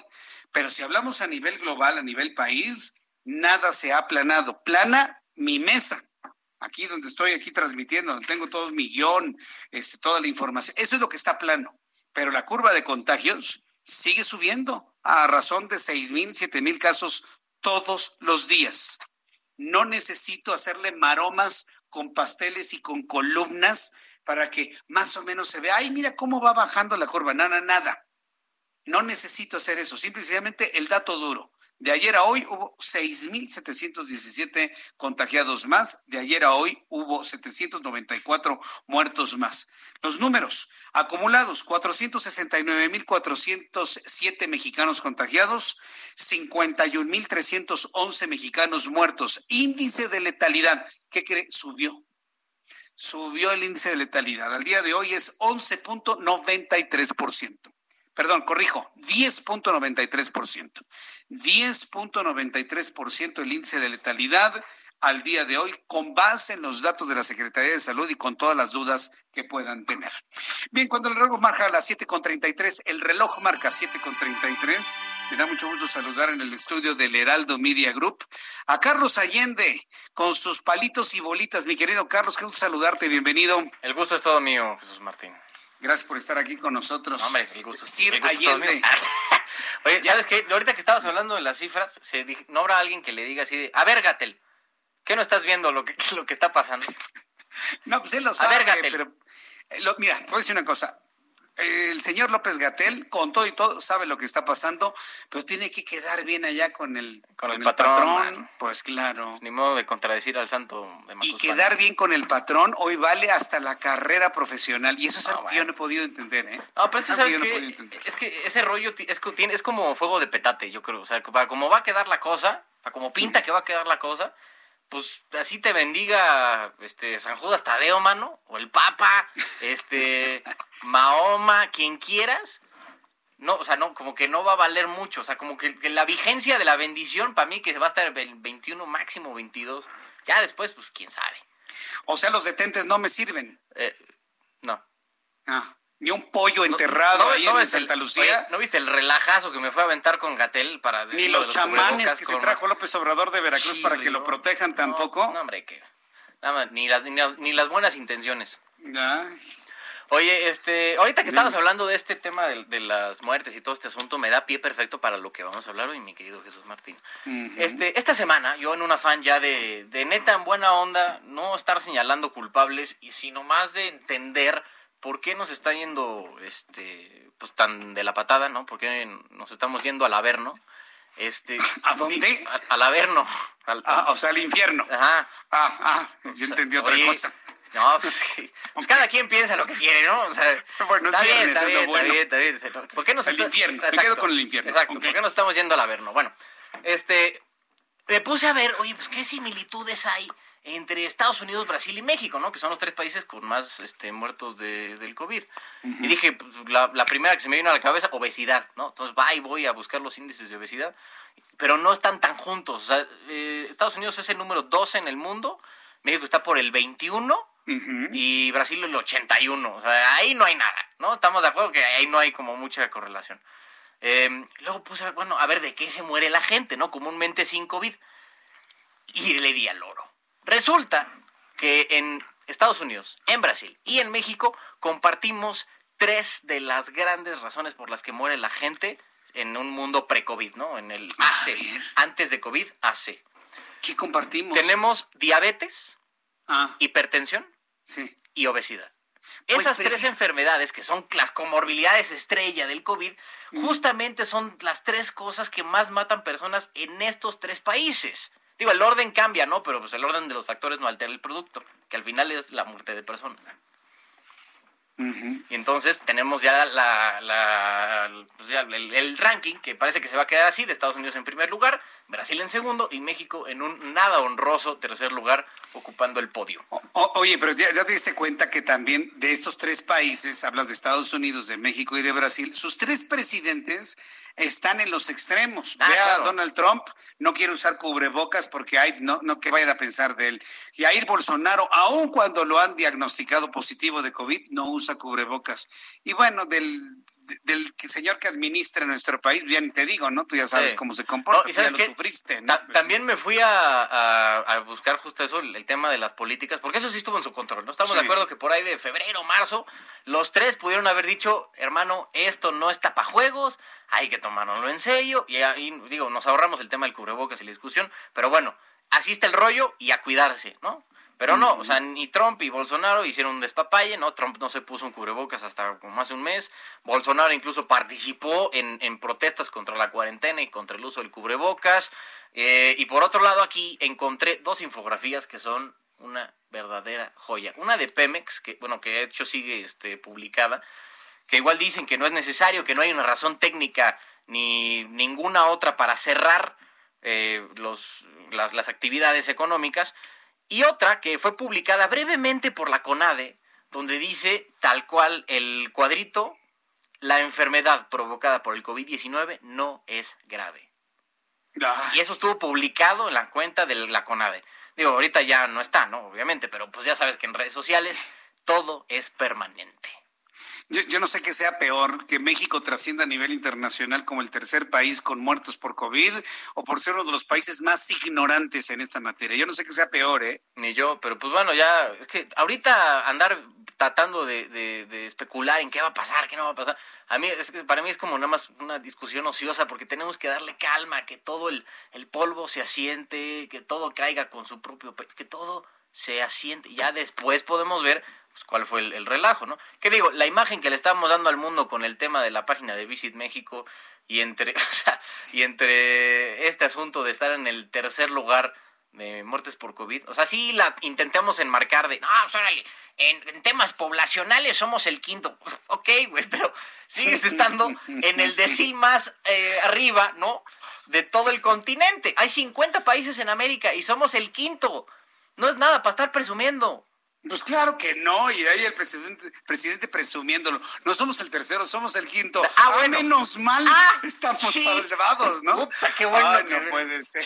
pero si hablamos a nivel global, a nivel país, nada se ha aplanado. Plana mi mesa, aquí donde estoy aquí transmitiendo, donde tengo todo mi guion, este, toda la información. Eso es lo que está plano, pero la curva de contagios sigue subiendo a razón de seis mil, siete mil casos todos los días. No necesito hacerle maromas con pasteles y con columnas para que más o menos se vea, ay, mira cómo va bajando la curva. Nada, nada. No necesito hacer eso. Simplemente el dato duro. De ayer a hoy hubo 6.717 contagiados más. De ayer a hoy hubo 794 muertos más. Los números acumulados, 469.407 mexicanos contagiados, 51.311 mexicanos muertos. Índice de letalidad, ¿qué cree? Subió. Subió el índice de letalidad. Al día de hoy es 11.93%. Perdón, corrijo, 10.93%. 10.93% el índice de letalidad al día de hoy con base en los datos de la Secretaría de Salud y con todas las dudas que puedan tener. Bien, cuando el reloj marca a las 7.33, el reloj marca 7.33, me da mucho gusto saludar en el estudio del Heraldo Media Group a Carlos Allende con sus palitos y bolitas. Mi querido Carlos, qué gusto saludarte, bienvenido. El gusto es todo mío, Jesús Martín. Gracias por estar aquí con nosotros. hombre, el gusto. Sir el gusto Allende. Oye, ¿sabes qué? Ahorita que estabas hablando de las cifras, se no habrá alguien que le diga así de, a ver, Gatel, ¿qué no estás viendo lo que, lo que está pasando? no, pues él lo sabe, pero eh, lo, mira, voy a decir una cosa el señor López Gatel, con todo y todo, sabe lo que está pasando, pero tiene que quedar bien allá con el, con, el, patrón, Pues claro. Ni modo de contradecir al santo de Y quedar bien con el patrón hoy vale hasta la carrera profesional. Y eso es algo que yo no he podido entender, ¿eh? No, pero eso sabes que, es que ese rollo es, es como fuego de petate, yo creo. O sea, para como va a quedar la cosa, para como pinta que va a quedar la cosa, pues así te bendiga este San Judas Tadeo, mano, o el Papa, este Mahoma, quien quieras. No, o sea, no, como que no va a valer mucho. O sea, como que, la vigencia de la bendición, para mí, que va a estar el 21 máximo, 22. Ya después, pues quién sabe. O sea, los detentes no me sirven. Eh, no. Ah. Ni un pollo enterrado ahí en Santa Lucía. ¿No viste el relajazo que me fue a aventar con Gatel para... Ni los, chamanes que se trajo López Obrador de Veracruz para que lo protejan tampoco. No, hombre, que... Nada ni las, ni, las buenas intenciones. Oye, este, ahorita que estamos hablando de este tema de, las muertes y todo este asunto, me da pie perfecto para lo que vamos a hablar hoy, mi querido Jesús Martín. Este, esta semana, yo en un afán ya de, de neta en buena onda, no estar señalando culpables, y sino más de entender por qué nos está yendo, este, pues tan de la patada, ¿no? ¿Por qué nos estamos yendo al averno? Este, ¿A dónde? al averno. ah, o sea, al infierno. Ajá. Ah, ah, yo entendí otra cosa. No, pues, pues cada quien piensa lo que quiere, ¿no? O sea, bueno, está, bien, está, bien, está bien, está bien, ¿Por qué nos el infierno, me quedo con el infierno. Exacto, ¿por qué nos estamos yendo al averno? Bueno, este, me puse a ver, oye, pues qué similitudes hay entre Estados Unidos, Brasil y México, ¿no? Que son los tres países con más este, muertos de, del COVID. Y dije, pues, la, la, primera que se me vino a la cabeza, obesidad, ¿no? Entonces va y voy a buscar los índices de obesidad, pero no están tan juntos. O sea, eh, Estados Unidos es el número 12 en el mundo, México está por el 21 y Brasil el 81. O sea, ahí no hay nada, ¿no? Estamos de acuerdo que ahí no hay como mucha correlación. Em, luego puse, bueno, a ver de qué se muere la gente, ¿no? Comúnmente sin COVID. Y le di al oro. Resulta que en Estados Unidos, en Brasil y en México compartimos tres de las grandes razones por las que muere la gente en un mundo pre-COVID, ¿no? En el AC, antes de COVID, AC. ¿Qué compartimos? Tenemos diabetes, ah. hipertensión sí. y obesidad. Pues Esas tres enfermedades que son las comorbilidades estrella del COVID, justamente son las tres cosas que más matan personas en estos tres países. Digo, el orden cambia, ¿no? Pero pues el orden de los factores no altera el producto, que al final es la muerte de personas. Y entonces tenemos ya, la, pues el, ranking que parece que se va a quedar así, de Estados Unidos en primer lugar, Brasil en segundo y México en un nada honroso tercer lugar ocupando el podio. oye, pero ya, te diste cuenta que también de estos tres países, hablas de Estados Unidos, de México y de Brasil, sus tres presidentes están en los extremos. Ah, Vea a Donald Trump, no quiere usar cubrebocas porque hay, no, no que vayan a pensar de él. Y a ir Bolsonaro, aun cuando lo han diagnosticado positivo de COVID, no usa cubrebocas. Y bueno, del, del señor que administra nuestro país, bien te digo, ¿no? Tú ya sabes cómo se comporta, ya lo sufriste. Pues también me fui a, buscar justo eso, el, tema de las políticas, porque eso sí estuvo en su control. No estamos de acuerdo que por ahí de febrero, marzo, los tres pudieron haber dicho, hermano, esto no está para juegos, hay que tomárnoslo en serio. Y ahí, digo, nos ahorramos el tema del cubrebocas y la discusión, pero bueno, así está el rollo y a cuidarse, ¿no? Pero no, o sea, ni Trump y Bolsonaro hicieron un despapalle, ¿no? Trump no se puso un cubrebocas hasta como hace un mes. Bolsonaro incluso participó en, en protestas contra la cuarentena y contra el uso del cubrebocas. Eh, y por otro lado, aquí encontré dos infografías que son una verdadera joya. Una de Pemex, que bueno, que de hecho sigue este, publicada, que igual dicen que no es necesario, que no hay una razón técnica ni ninguna otra para cerrar eh, los, las, las actividades económicas y otra que fue publicada brevemente por la CONADE, donde dice tal cual el cuadrito, la enfermedad provocada por el COVID-19 no es grave. Y eso estuvo publicado en la cuenta de la CONADE. Digo, ahorita ya no está, ¿no? Obviamente, pero pues ya sabes que en redes sociales todo es permanente. Yo, no sé qué sea peor, que México trascienda a nivel internacional como el tercer país con muertos por COVID o por ser uno de los países más ignorantes en esta materia. Yo no sé qué sea peor, ¿eh? Ni yo, pero pues bueno, ya, es que ahorita andar tratando de, de, especular en qué va a pasar, qué no va a pasar, a mí, es que para mí es como nada más una discusión ociosa porque tenemos que darle calma, que todo el, el polvo se asiente, que todo caiga con su propio, que todo se asiente. Ya después podemos ver pues, cuál fue el, relajo, ¿no? ¿Qué digo? La imagen que le estamos dando al mundo con el tema de la página de Visit México y entre, o sea, y entre este asunto de estar en el tercer lugar de muertes por COVID, o sea, sí la intentamos enmarcar de, no, pues órale, en, temas poblacionales somos el quinto, ok, güey, pero sigues estando en el decil más eh, arriba, ¿no? De todo el continente. Hay 50 países en América y somos el quinto. No es nada para estar presumiendo. Pues claro que no, y ahí el presidente, presidente presumiéndolo. No somos el tercero, somos el quinto. Ah, bueno. menos mal ah, estamos salvados, ¿no? Puta, qué bueno. no puede ser.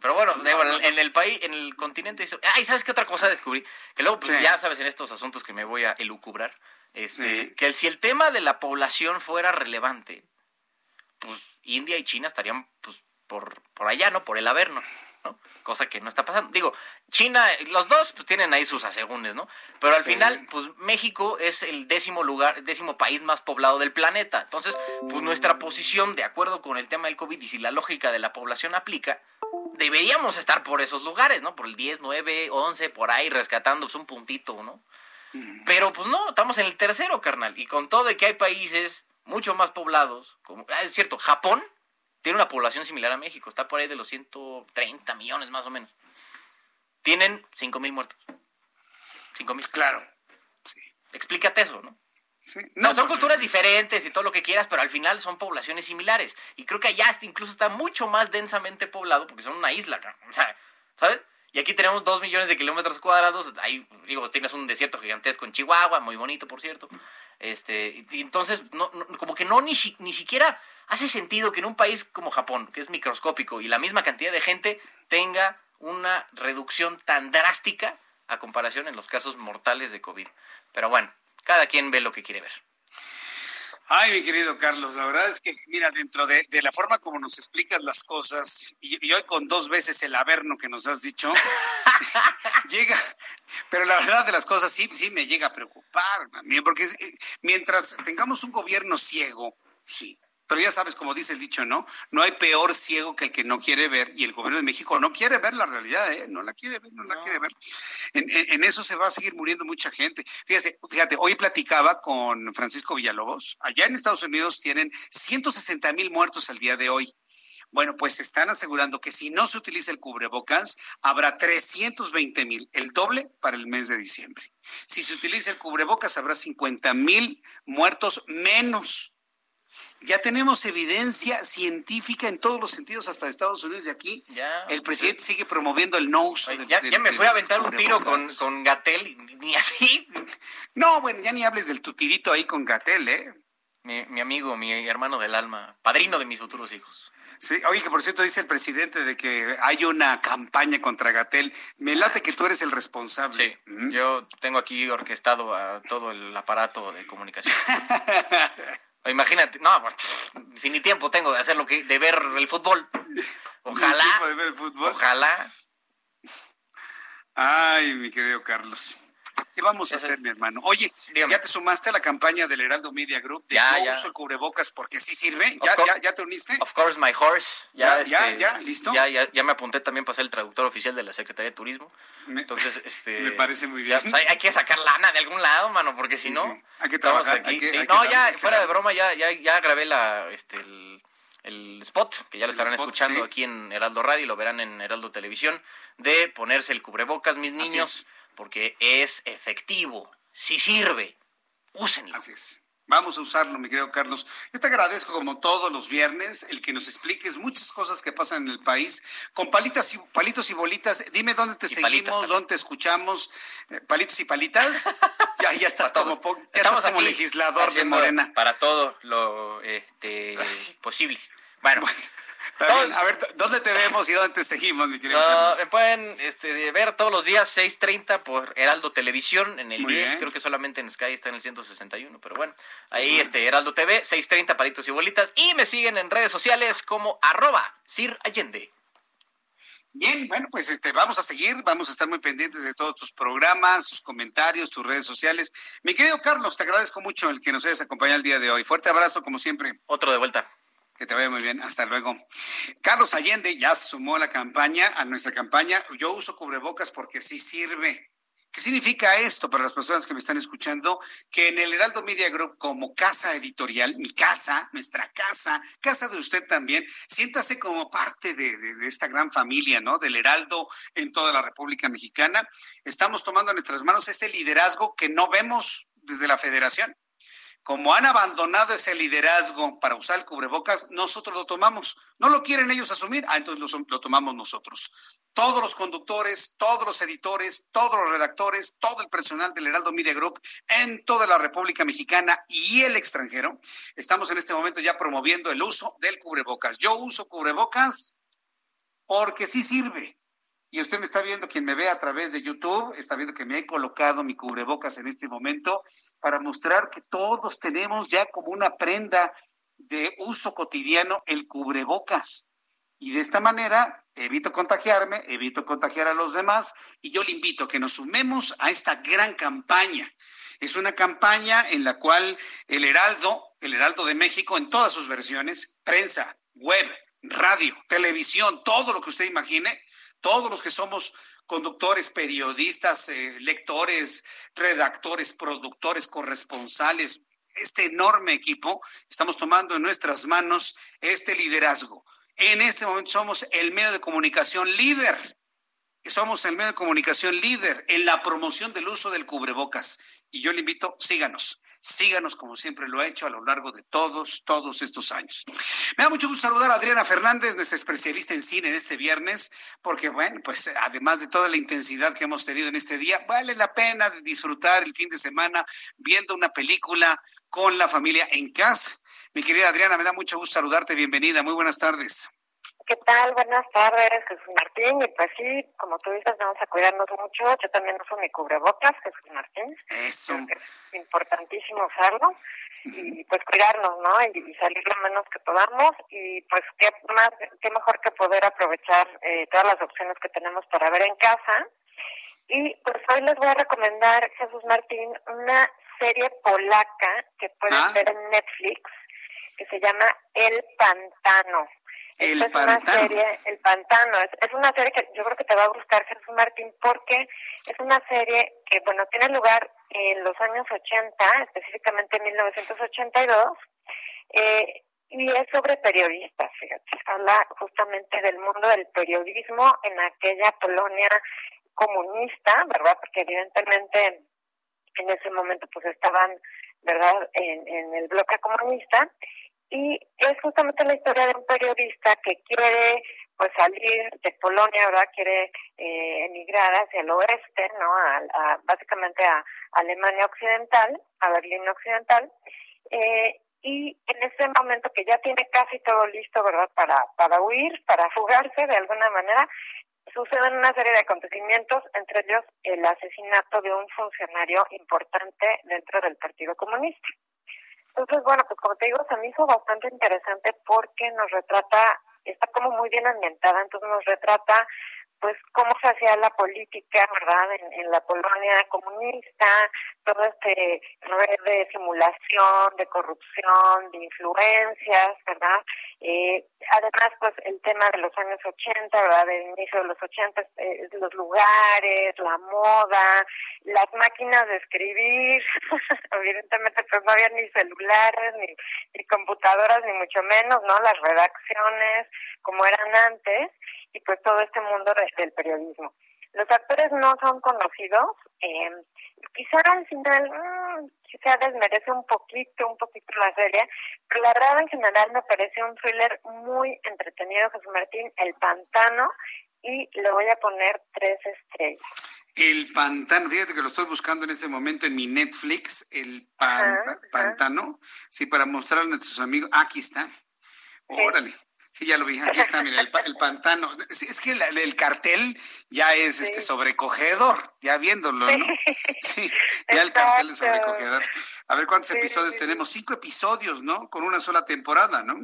Pero bueno, en el país, en el continente. Ay, ¿sabes qué otra cosa descubrí? Que luego, pues, ya sabes, en estos asuntos que me voy a elucubrar. Este, que si el tema de la población fuera relevante, pues India y China estarían pues por, por allá, ¿no? Por el Averno. Cosa que no está pasando. Digo, China, los dos pues, tienen ahí sus asegúnes, ¿no? Pero al final, pues México es el décimo lugar, décimo país más poblado del planeta. Entonces, pues nuestra posición, de acuerdo con el tema del COVID y si la lógica de la población aplica, deberíamos estar por esos lugares, ¿no? Por el 10, 9, 11, por ahí, rescatando pues, un puntito, ¿no? Pero pues no, estamos en el tercero, carnal. Y con todo de que hay países mucho más poblados, como, ah, es cierto, Japón tiene una población similar a México, está por ahí de los 130 millones más o menos. Tienen 5 mil muertos. 5 mil. Claro. Explícate eso, ¿no? No, son culturas diferentes y todo lo que quieras, pero al final son poblaciones similares. Y creo que allá incluso está mucho más densamente poblado porque son una isla, o sea, ¿sabes? Y aquí tenemos dos millones de kilómetros cuadrados. Ahí, digo, tienes un desierto gigantesco en Chihuahua, muy bonito, por cierto. Este, y entonces, no, como que no ni, ni siquiera hace sentido que en un país como Japón, que es microscópico, y la misma cantidad de gente tenga una reducción tan drástica a comparación en los casos mortales de COVID. Pero bueno, cada quien ve lo que quiere ver. Ay, mi querido Carlos, la verdad es que, mira, dentro de, la forma como nos explicas las cosas, y, hoy con dos veces el averno que nos has dicho, llega, pero la verdad de las cosas sí, sí me llega a preocupar, porque mientras tengamos un gobierno ciego, sí, pero ya sabes, como dice el dicho, ¿no? No hay peor ciego que el que no quiere ver y el gobierno de México no quiere ver la realidad, ¿eh? No la quiere ver, no la quiere ver. En, eso se va a seguir muriendo mucha gente. Fíjate, fíjate, hoy platicaba con Francisco Villalobos. Allá en Estados Unidos tienen 160 mil muertos al día de hoy. Bueno, pues están asegurando que si no se utiliza el cubrebocas, habrá 320 mil, el doble para el mes de diciembre. Si se utiliza el cubrebocas, habrá 50 mil muertos menos ya tenemos evidencia científica en todos los sentidos, hasta de Estados Unidos y aquí. el presidente sigue promoviendo el no uso ya, ya, me fui a aventar un tiro con, con Gatel, ni así. No, bueno, ya ni hables del tutirito ahí con Gatel, ¿eh? Mi, mi amigo, mi hermano del alma, padrino de mis futuros hijos. Sí, oye, que por cierto dice el presidente de que hay una campaña contra Gatel. Me late que tú eres el responsable. Sí, yo tengo aquí orquestado a todo el aparato de comunicación. Imagínate, no, pues, si ni tiempo tengo de hacer lo que, de ver el fútbol. Ojalá. de ver el fútbol? Ojalá. Ay, mi querido Carlos. ¿Qué vamos a hacer, mi hermano? Oye, ¿ya te sumaste a la campaña del Heraldo Media Group de ya, uso el cubrebocas porque sí sirve? ¿Ya, ya, ya, te uniste? Of course, my horse. Ya, ya, este, ya, listo. Ya, ya, ya me apunté también para ser el traductor oficial de la Secretaría de Turismo. Entonces, este... Me parece muy bien. Pues, hay, que sacar lana de algún lado, mano, porque si no... Hay que trabajar. Aquí. no, ya, fuera de broma, ya, ya, ya grabé la, este, el, spot, que ya lo estarán escuchando aquí en Heraldo Radio y lo verán en Heraldo Televisión, de ponerse el cubrebocas, mis niños, porque es efectivo si sirve, úsenlo. Así es. Vamos a usarlo, mi querido Carlos. Yo te agradezco como todos los viernes el que nos expliques muchas cosas que pasan en el país con palitas y, palitos y bolitas. Dime dónde te seguimos, dónde te escuchamos. Eh, palitos y palitas. ya, ya estás como, ya estás como legislador de Morena. Para todo lo este, posible. bueno a ver, ¿dónde te vemos y dónde te seguimos, mi querido Me pueden este, ver todos los días 6.30 por Heraldo Televisión en el 10. Creo que solamente en Sky está en el 161, pero bueno. Ahí, este, Heraldo TV, 6.30 palitos y bolitas. Y me siguen en redes sociales como arroba Sir Allende. Bien, bueno, pues te este, vamos a seguir, vamos a estar muy pendientes de todos tus programas, tus comentarios, tus redes sociales. Mi querido Carlos, te agradezco mucho el que nos hayas acompañado el día de hoy. Fuerte abrazo, como siempre. Otro de vuelta. Que te vaya muy bien. Hasta luego. Carlos Allende ya sumó la campaña, a nuestra campaña. Yo uso cubrebocas porque sí sirve. ¿Qué significa esto para las personas que me están escuchando? Que en el Heraldo Media Group, como casa editorial, mi casa, nuestra casa, casa de usted también, siéntase como parte de, de esta gran familia, ¿no? Del Heraldo en toda la República Mexicana. Estamos tomando en nuestras manos ese liderazgo que no vemos desde la federación como han abandonado ese liderazgo para usar el cubrebocas, nosotros lo tomamos. No lo quieren ellos asumir, ah, entonces lo, tomamos nosotros. Todos los conductores, todos los editores, todos los redactores, todo el personal del Heraldo Media Group en toda la República Mexicana y el extranjero, estamos en este momento ya promoviendo el uso del cubrebocas. Yo uso cubrebocas porque sí sirve y usted me está viendo, quien me ve a través de YouTube, está viendo que me he colocado mi cubrebocas en este momento para mostrar que todos tenemos ya como una prenda de uso cotidiano el cubrebocas. Y de esta manera evito contagiarme, evito contagiar a los demás y yo le invito a que nos sumemos a esta gran campaña. Es una campaña en la cual el Heraldo, el Heraldo de México en todas sus versiones, prensa, web, radio, televisión, todo lo que usted imagine, todos los que somos conductores, periodistas, eh, lectores, redactores, productores, corresponsales, este enorme equipo, estamos tomando en nuestras manos este liderazgo. En este momento somos el medio de comunicación líder. Somos el medio de comunicación líder en la promoción del uso del cubrebocas. Y yo le invito, síganos. Síganos como siempre lo ha hecho a lo largo de todos, todos estos años. Me da mucho gusto saludar a Adriana Fernández, nuestra especialista en cine en este viernes, porque bueno, pues además de toda la intensidad que hemos tenido en este día, vale la pena disfrutar el fin de semana viendo una película con la familia en casa. Mi querida Adriana, me da mucho gusto saludarte, bienvenida, muy buenas tardes. ¿Qué tal? Buenas tardes, Jesús Martín. Y pues sí, como tú dices, vamos a cuidarnos mucho. Yo también uso mi cubrebocas, Jesús Martín. Eso. es importantísimo usarlo y pues cuidarnos, ¿no? Y, salir lo menos que podamos. Y pues qué más, qué mejor que poder aprovechar eh, todas las opciones que tenemos para ver en casa. Y pues hoy les voy a recomendar, Jesús Martín, una serie polaca que pueden ah. ver en Netflix que se llama El Pantano. El es pantano. una serie, El Pantano, es, una serie que yo creo que te va a gustar, Jesús Martín, porque es una serie que, bueno, tiene lugar en los años 80, específicamente en 1982, eh, y es sobre periodistas, fíjate, habla justamente del mundo del periodismo en aquella Polonia comunista, ¿verdad? Porque evidentemente en ese momento pues estaban, ¿verdad?, en, en el bloque comunista y es justamente la historia de un periodista que quiere pues salir de Polonia, ¿verdad? Quiere eh, emigrar hacia el oeste, ¿no? Básicamente a Alemania Occidental, a Berlín Occidental. Eh, y en ese momento que ya tiene casi todo listo, ¿verdad? Para, para huir, para fugarse de alguna manera, suceden una serie de acontecimientos, entre ellos el asesinato de un funcionario importante dentro del Partido Comunista. Entonces, bueno, pues como te digo, se me hizo bastante interesante porque nos retrata, está como muy bien ambientada, entonces nos retrata pues cómo se hacía la política, ¿verdad? En, la Polonia comunista, todo este red de simulación, de corrupción, de influencias, ¿verdad? Eh, además, pues el tema de los años 80, ¿verdad? Del inicio de los 80, eh, los lugares, la moda, las máquinas de escribir, evidentemente pues no había ni celulares, ni, ni computadoras, ni mucho menos, ¿no? Las redacciones como eran antes y pues todo este mundo del periodismo. Los actores no son conocidos, eh, quizá al final mmm, quizá desmerece un poquito, un poquito la serie, pero la verdad en general me parece un thriller muy entretenido, Jesús Martín, El Pantano, y le voy a poner tres estrellas. El pantano, fíjate que lo estoy buscando en este momento en mi Netflix, el pantano, sí, para mostrarle a nuestros amigos. aquí está. Órale. Sí, ya lo vi. Aquí está, mira, el, pantano. es que el cartel ya es este sobrecogedor, ya viéndolo, ¿no? Sí, ya el cartel es sobrecogedor. A ver cuántos episodios tenemos. Cinco episodios, ¿no? Con una sola temporada, ¿no?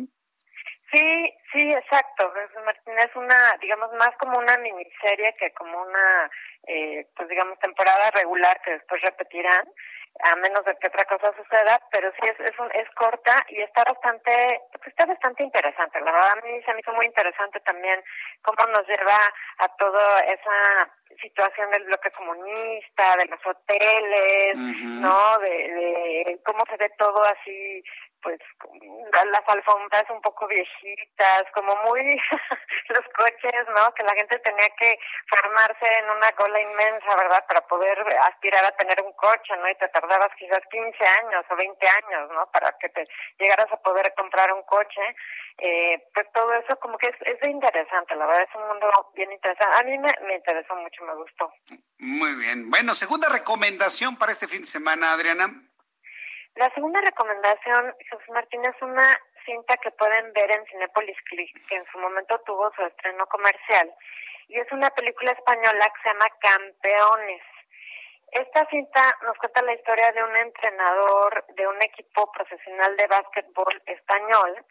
Sí, sí, exacto. Martín es una, digamos, más como una miniserie que como una, eh, pues digamos, temporada regular que después repetirán a menos de que otra cosa suceda, pero sí es, es, es corta y está bastante, pues está bastante interesante. La verdad a mí se me hizo muy interesante también cómo nos lleva a toda esa situación del bloque comunista, de los hoteles, ¿no? De, de cómo se ve todo así pues las alfombras un poco viejitas, como muy los coches, ¿no? Que la gente tenía que formarse en una cola inmensa, ¿verdad? Para poder aspirar a tener un coche, ¿no? Y te tardabas quizás 15 años o 20 años, ¿no? Para que te llegaras a poder comprar un coche. Eh, pues todo eso como que es, es interesante, la verdad es un mundo bien interesante. A mí me, me interesó mucho, me gustó. Muy bien. Bueno, segunda recomendación para este fin de semana, Adriana. La segunda recomendación, Jesús Martín, es una cinta que pueden ver en Cinepolis Click, que en su momento tuvo su estreno comercial y es una película española que se llama Campeones. Esta cinta nos cuenta la historia de un entrenador de un equipo profesional de básquetbol español,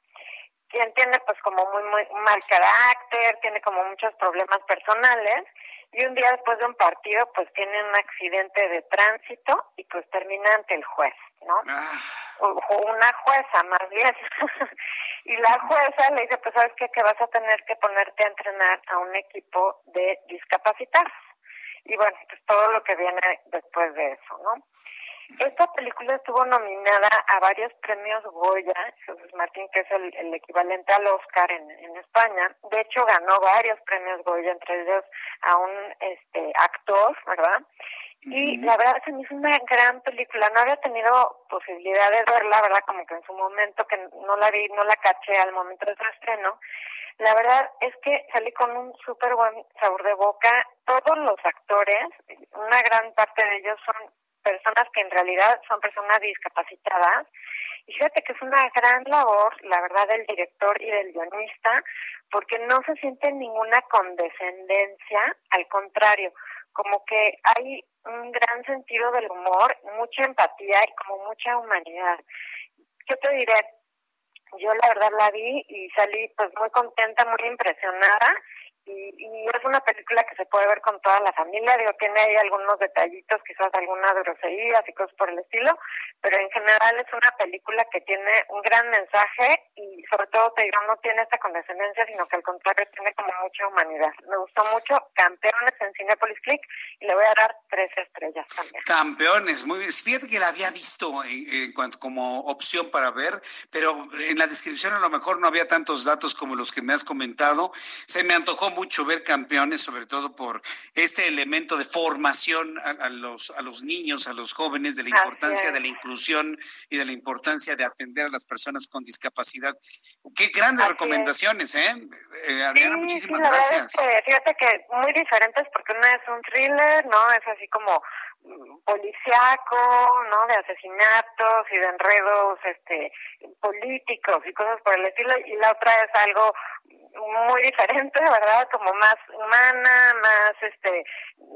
quien tiene pues como muy, muy mal carácter, tiene como muchos problemas personales, y un día después de un partido pues tiene un accidente de tránsito y pues termina ante el juez, ¿no? Ah. O una jueza más bien. y la jueza le dice, pues sabes qué, que vas a tener que ponerte a entrenar a un equipo de discapacitados y bueno, pues todo lo que viene después de eso, ¿no? Esta película estuvo nominada a varios premios Goya, Jesús Martín, que es el, equivalente al Oscar en, en, España. De hecho, ganó varios premios Goya, entre ellos a un este actor, ¿verdad? Y la verdad se me hizo una gran película. No había tenido posibilidad de verla, ¿verdad? Como que en su momento, que no la vi, no la caché al momento de su estreno. La verdad es que salí con un súper buen sabor de boca. Todos los actores, una gran parte de ellos son personas que en realidad son personas discapacitadas. Y fíjate que es una gran labor, la verdad, del director y del guionista, porque no se siente ninguna condescendencia, al contrario, como que hay un gran sentido del humor, mucha empatía y como mucha humanidad. ¿Qué te diré? yo la verdad la vi y salí pues muy contenta, muy impresionada y, es una película que se puede ver con toda la familia, digo, tiene ahí algunos detallitos, quizás algunas groserías y cosas por el estilo, pero en general es una película que tiene un gran mensaje y sobre todo te digo, no tiene esta condescendencia, sino que al contrario tiene como mucha humanidad. Me gustó mucho Campeones en Cinepolis Click y le voy a dar tres estrellas también. Campeones, muy bien. Fíjate que la había visto como opción para ver, pero en la descripción a lo mejor no había tantos datos como los que me has comentado. Se me antojó mucho ver campeones, sobre todo por este elemento de formación a, los, a los niños, a los jóvenes, de la importancia de la inclusión y de la importancia de atender a las personas con discapacidad. Qué grandes recomendaciones, ¿eh? eh Adriana, muchísimas gracias. fíjate que muy diferentes porque una es un thriller, ¿no? Es así como mm, policiaco, ¿no? De asesinatos y de enredos este políticos y cosas por el estilo y la otra es algo muy diferente, ¿verdad? Como más humana, más este,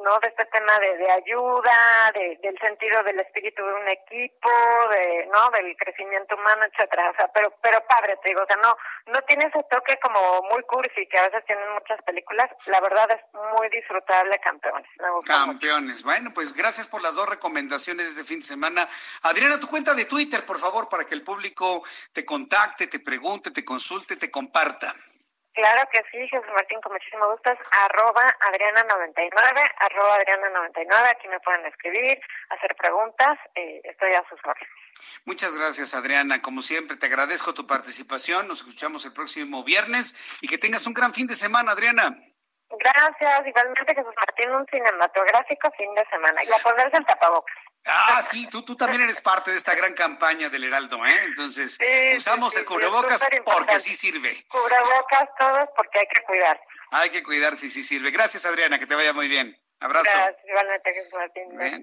¿no? De este tema de, de ayuda, de, del sentido del espíritu de un equipo, de, ¿no? Del crecimiento humano, etcétera. O sea, pero, pero padre, te digo, o sea, no, no tiene ese toque como muy cursi que a veces tienen muchas películas. La verdad es muy disfrutable, campeones. campeones. Bueno, pues gracias por las dos recomendaciones de este fin de semana. Adriana, tu cuenta de Twitter, por favor, para que el público te contacte, te pregunte, te consulte, te comparta. Claro que sí, Jesús Martín, con muchísimo gusto. arroba Adriana99, arroba Adriana99. Aquí me pueden escribir, hacer preguntas. Eh, estoy a sus órdenes. Muchas gracias, Adriana. Como siempre, te agradezco tu participación. Nos escuchamos el próximo viernes y que tengas un gran fin de semana, Adriana. Gracias, igualmente Jesús Martín, un cinematográfico fin de semana. Y a ponerse el tapabocas. Ah, sí, tú, tú también eres parte de esta gran campaña del Heraldo, ¿eh? Entonces, usamos el cubrebocas porque sí sirve. Cubrebocas todos porque hay que cuidar. Hay que cuidar si sí sirve. Gracias, Adriana, que te vaya muy bien. Abrazo.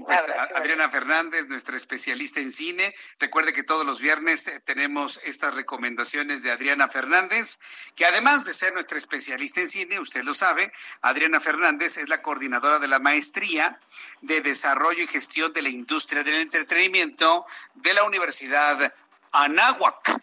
pues, Adriana Fernández, nuestra especialista en cine. Recuerde que todos los viernes eh, tenemos estas recomendaciones de Adriana Fernández, que además de ser nuestra especialista en cine, usted lo sabe, Adriana Fernández es la coordinadora de la maestría de desarrollo y gestión de la industria del entretenimiento de la Universidad Anáhuac.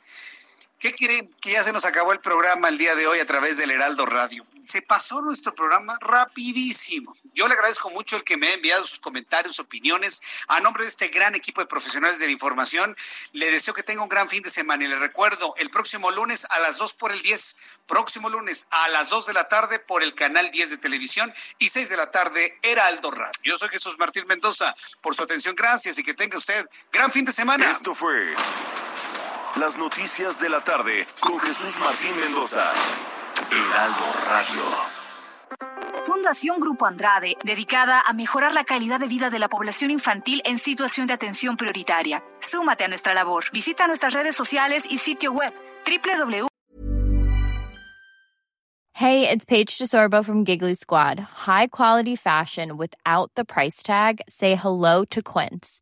¿Qué quiere? Que ya se nos acabó el programa el día de hoy a través del Heraldo Radio se pasó nuestro programa rapidísimo. Yo le agradezco mucho el que me ha enviado sus comentarios, opiniones. A nombre de este gran equipo de profesionales de la información, le deseo que tenga un gran fin de semana y le recuerdo, el próximo lunes a las 2 por el 10, próximo lunes a las 2 de la tarde por el canal 10 de televisión y 6 de la tarde Heraldo Radio. Yo soy Jesús Martín Mendoza. Por su atención, gracias y que tenga usted gran fin de semana. Esto fue las noticias de la tarde con Jesús Martín Mendoza. Heraldo Radio. Fundación Grupo Andrade, dedicada a mejorar la calidad de vida de la población infantil en situación de atención prioritaria. Súmate a nuestra labor. Visita nuestras redes sociales y sitio web www. Hey, it's Paige DeSorbo from Giggly Squad. High quality fashion without the price tag. Say hello to Quince.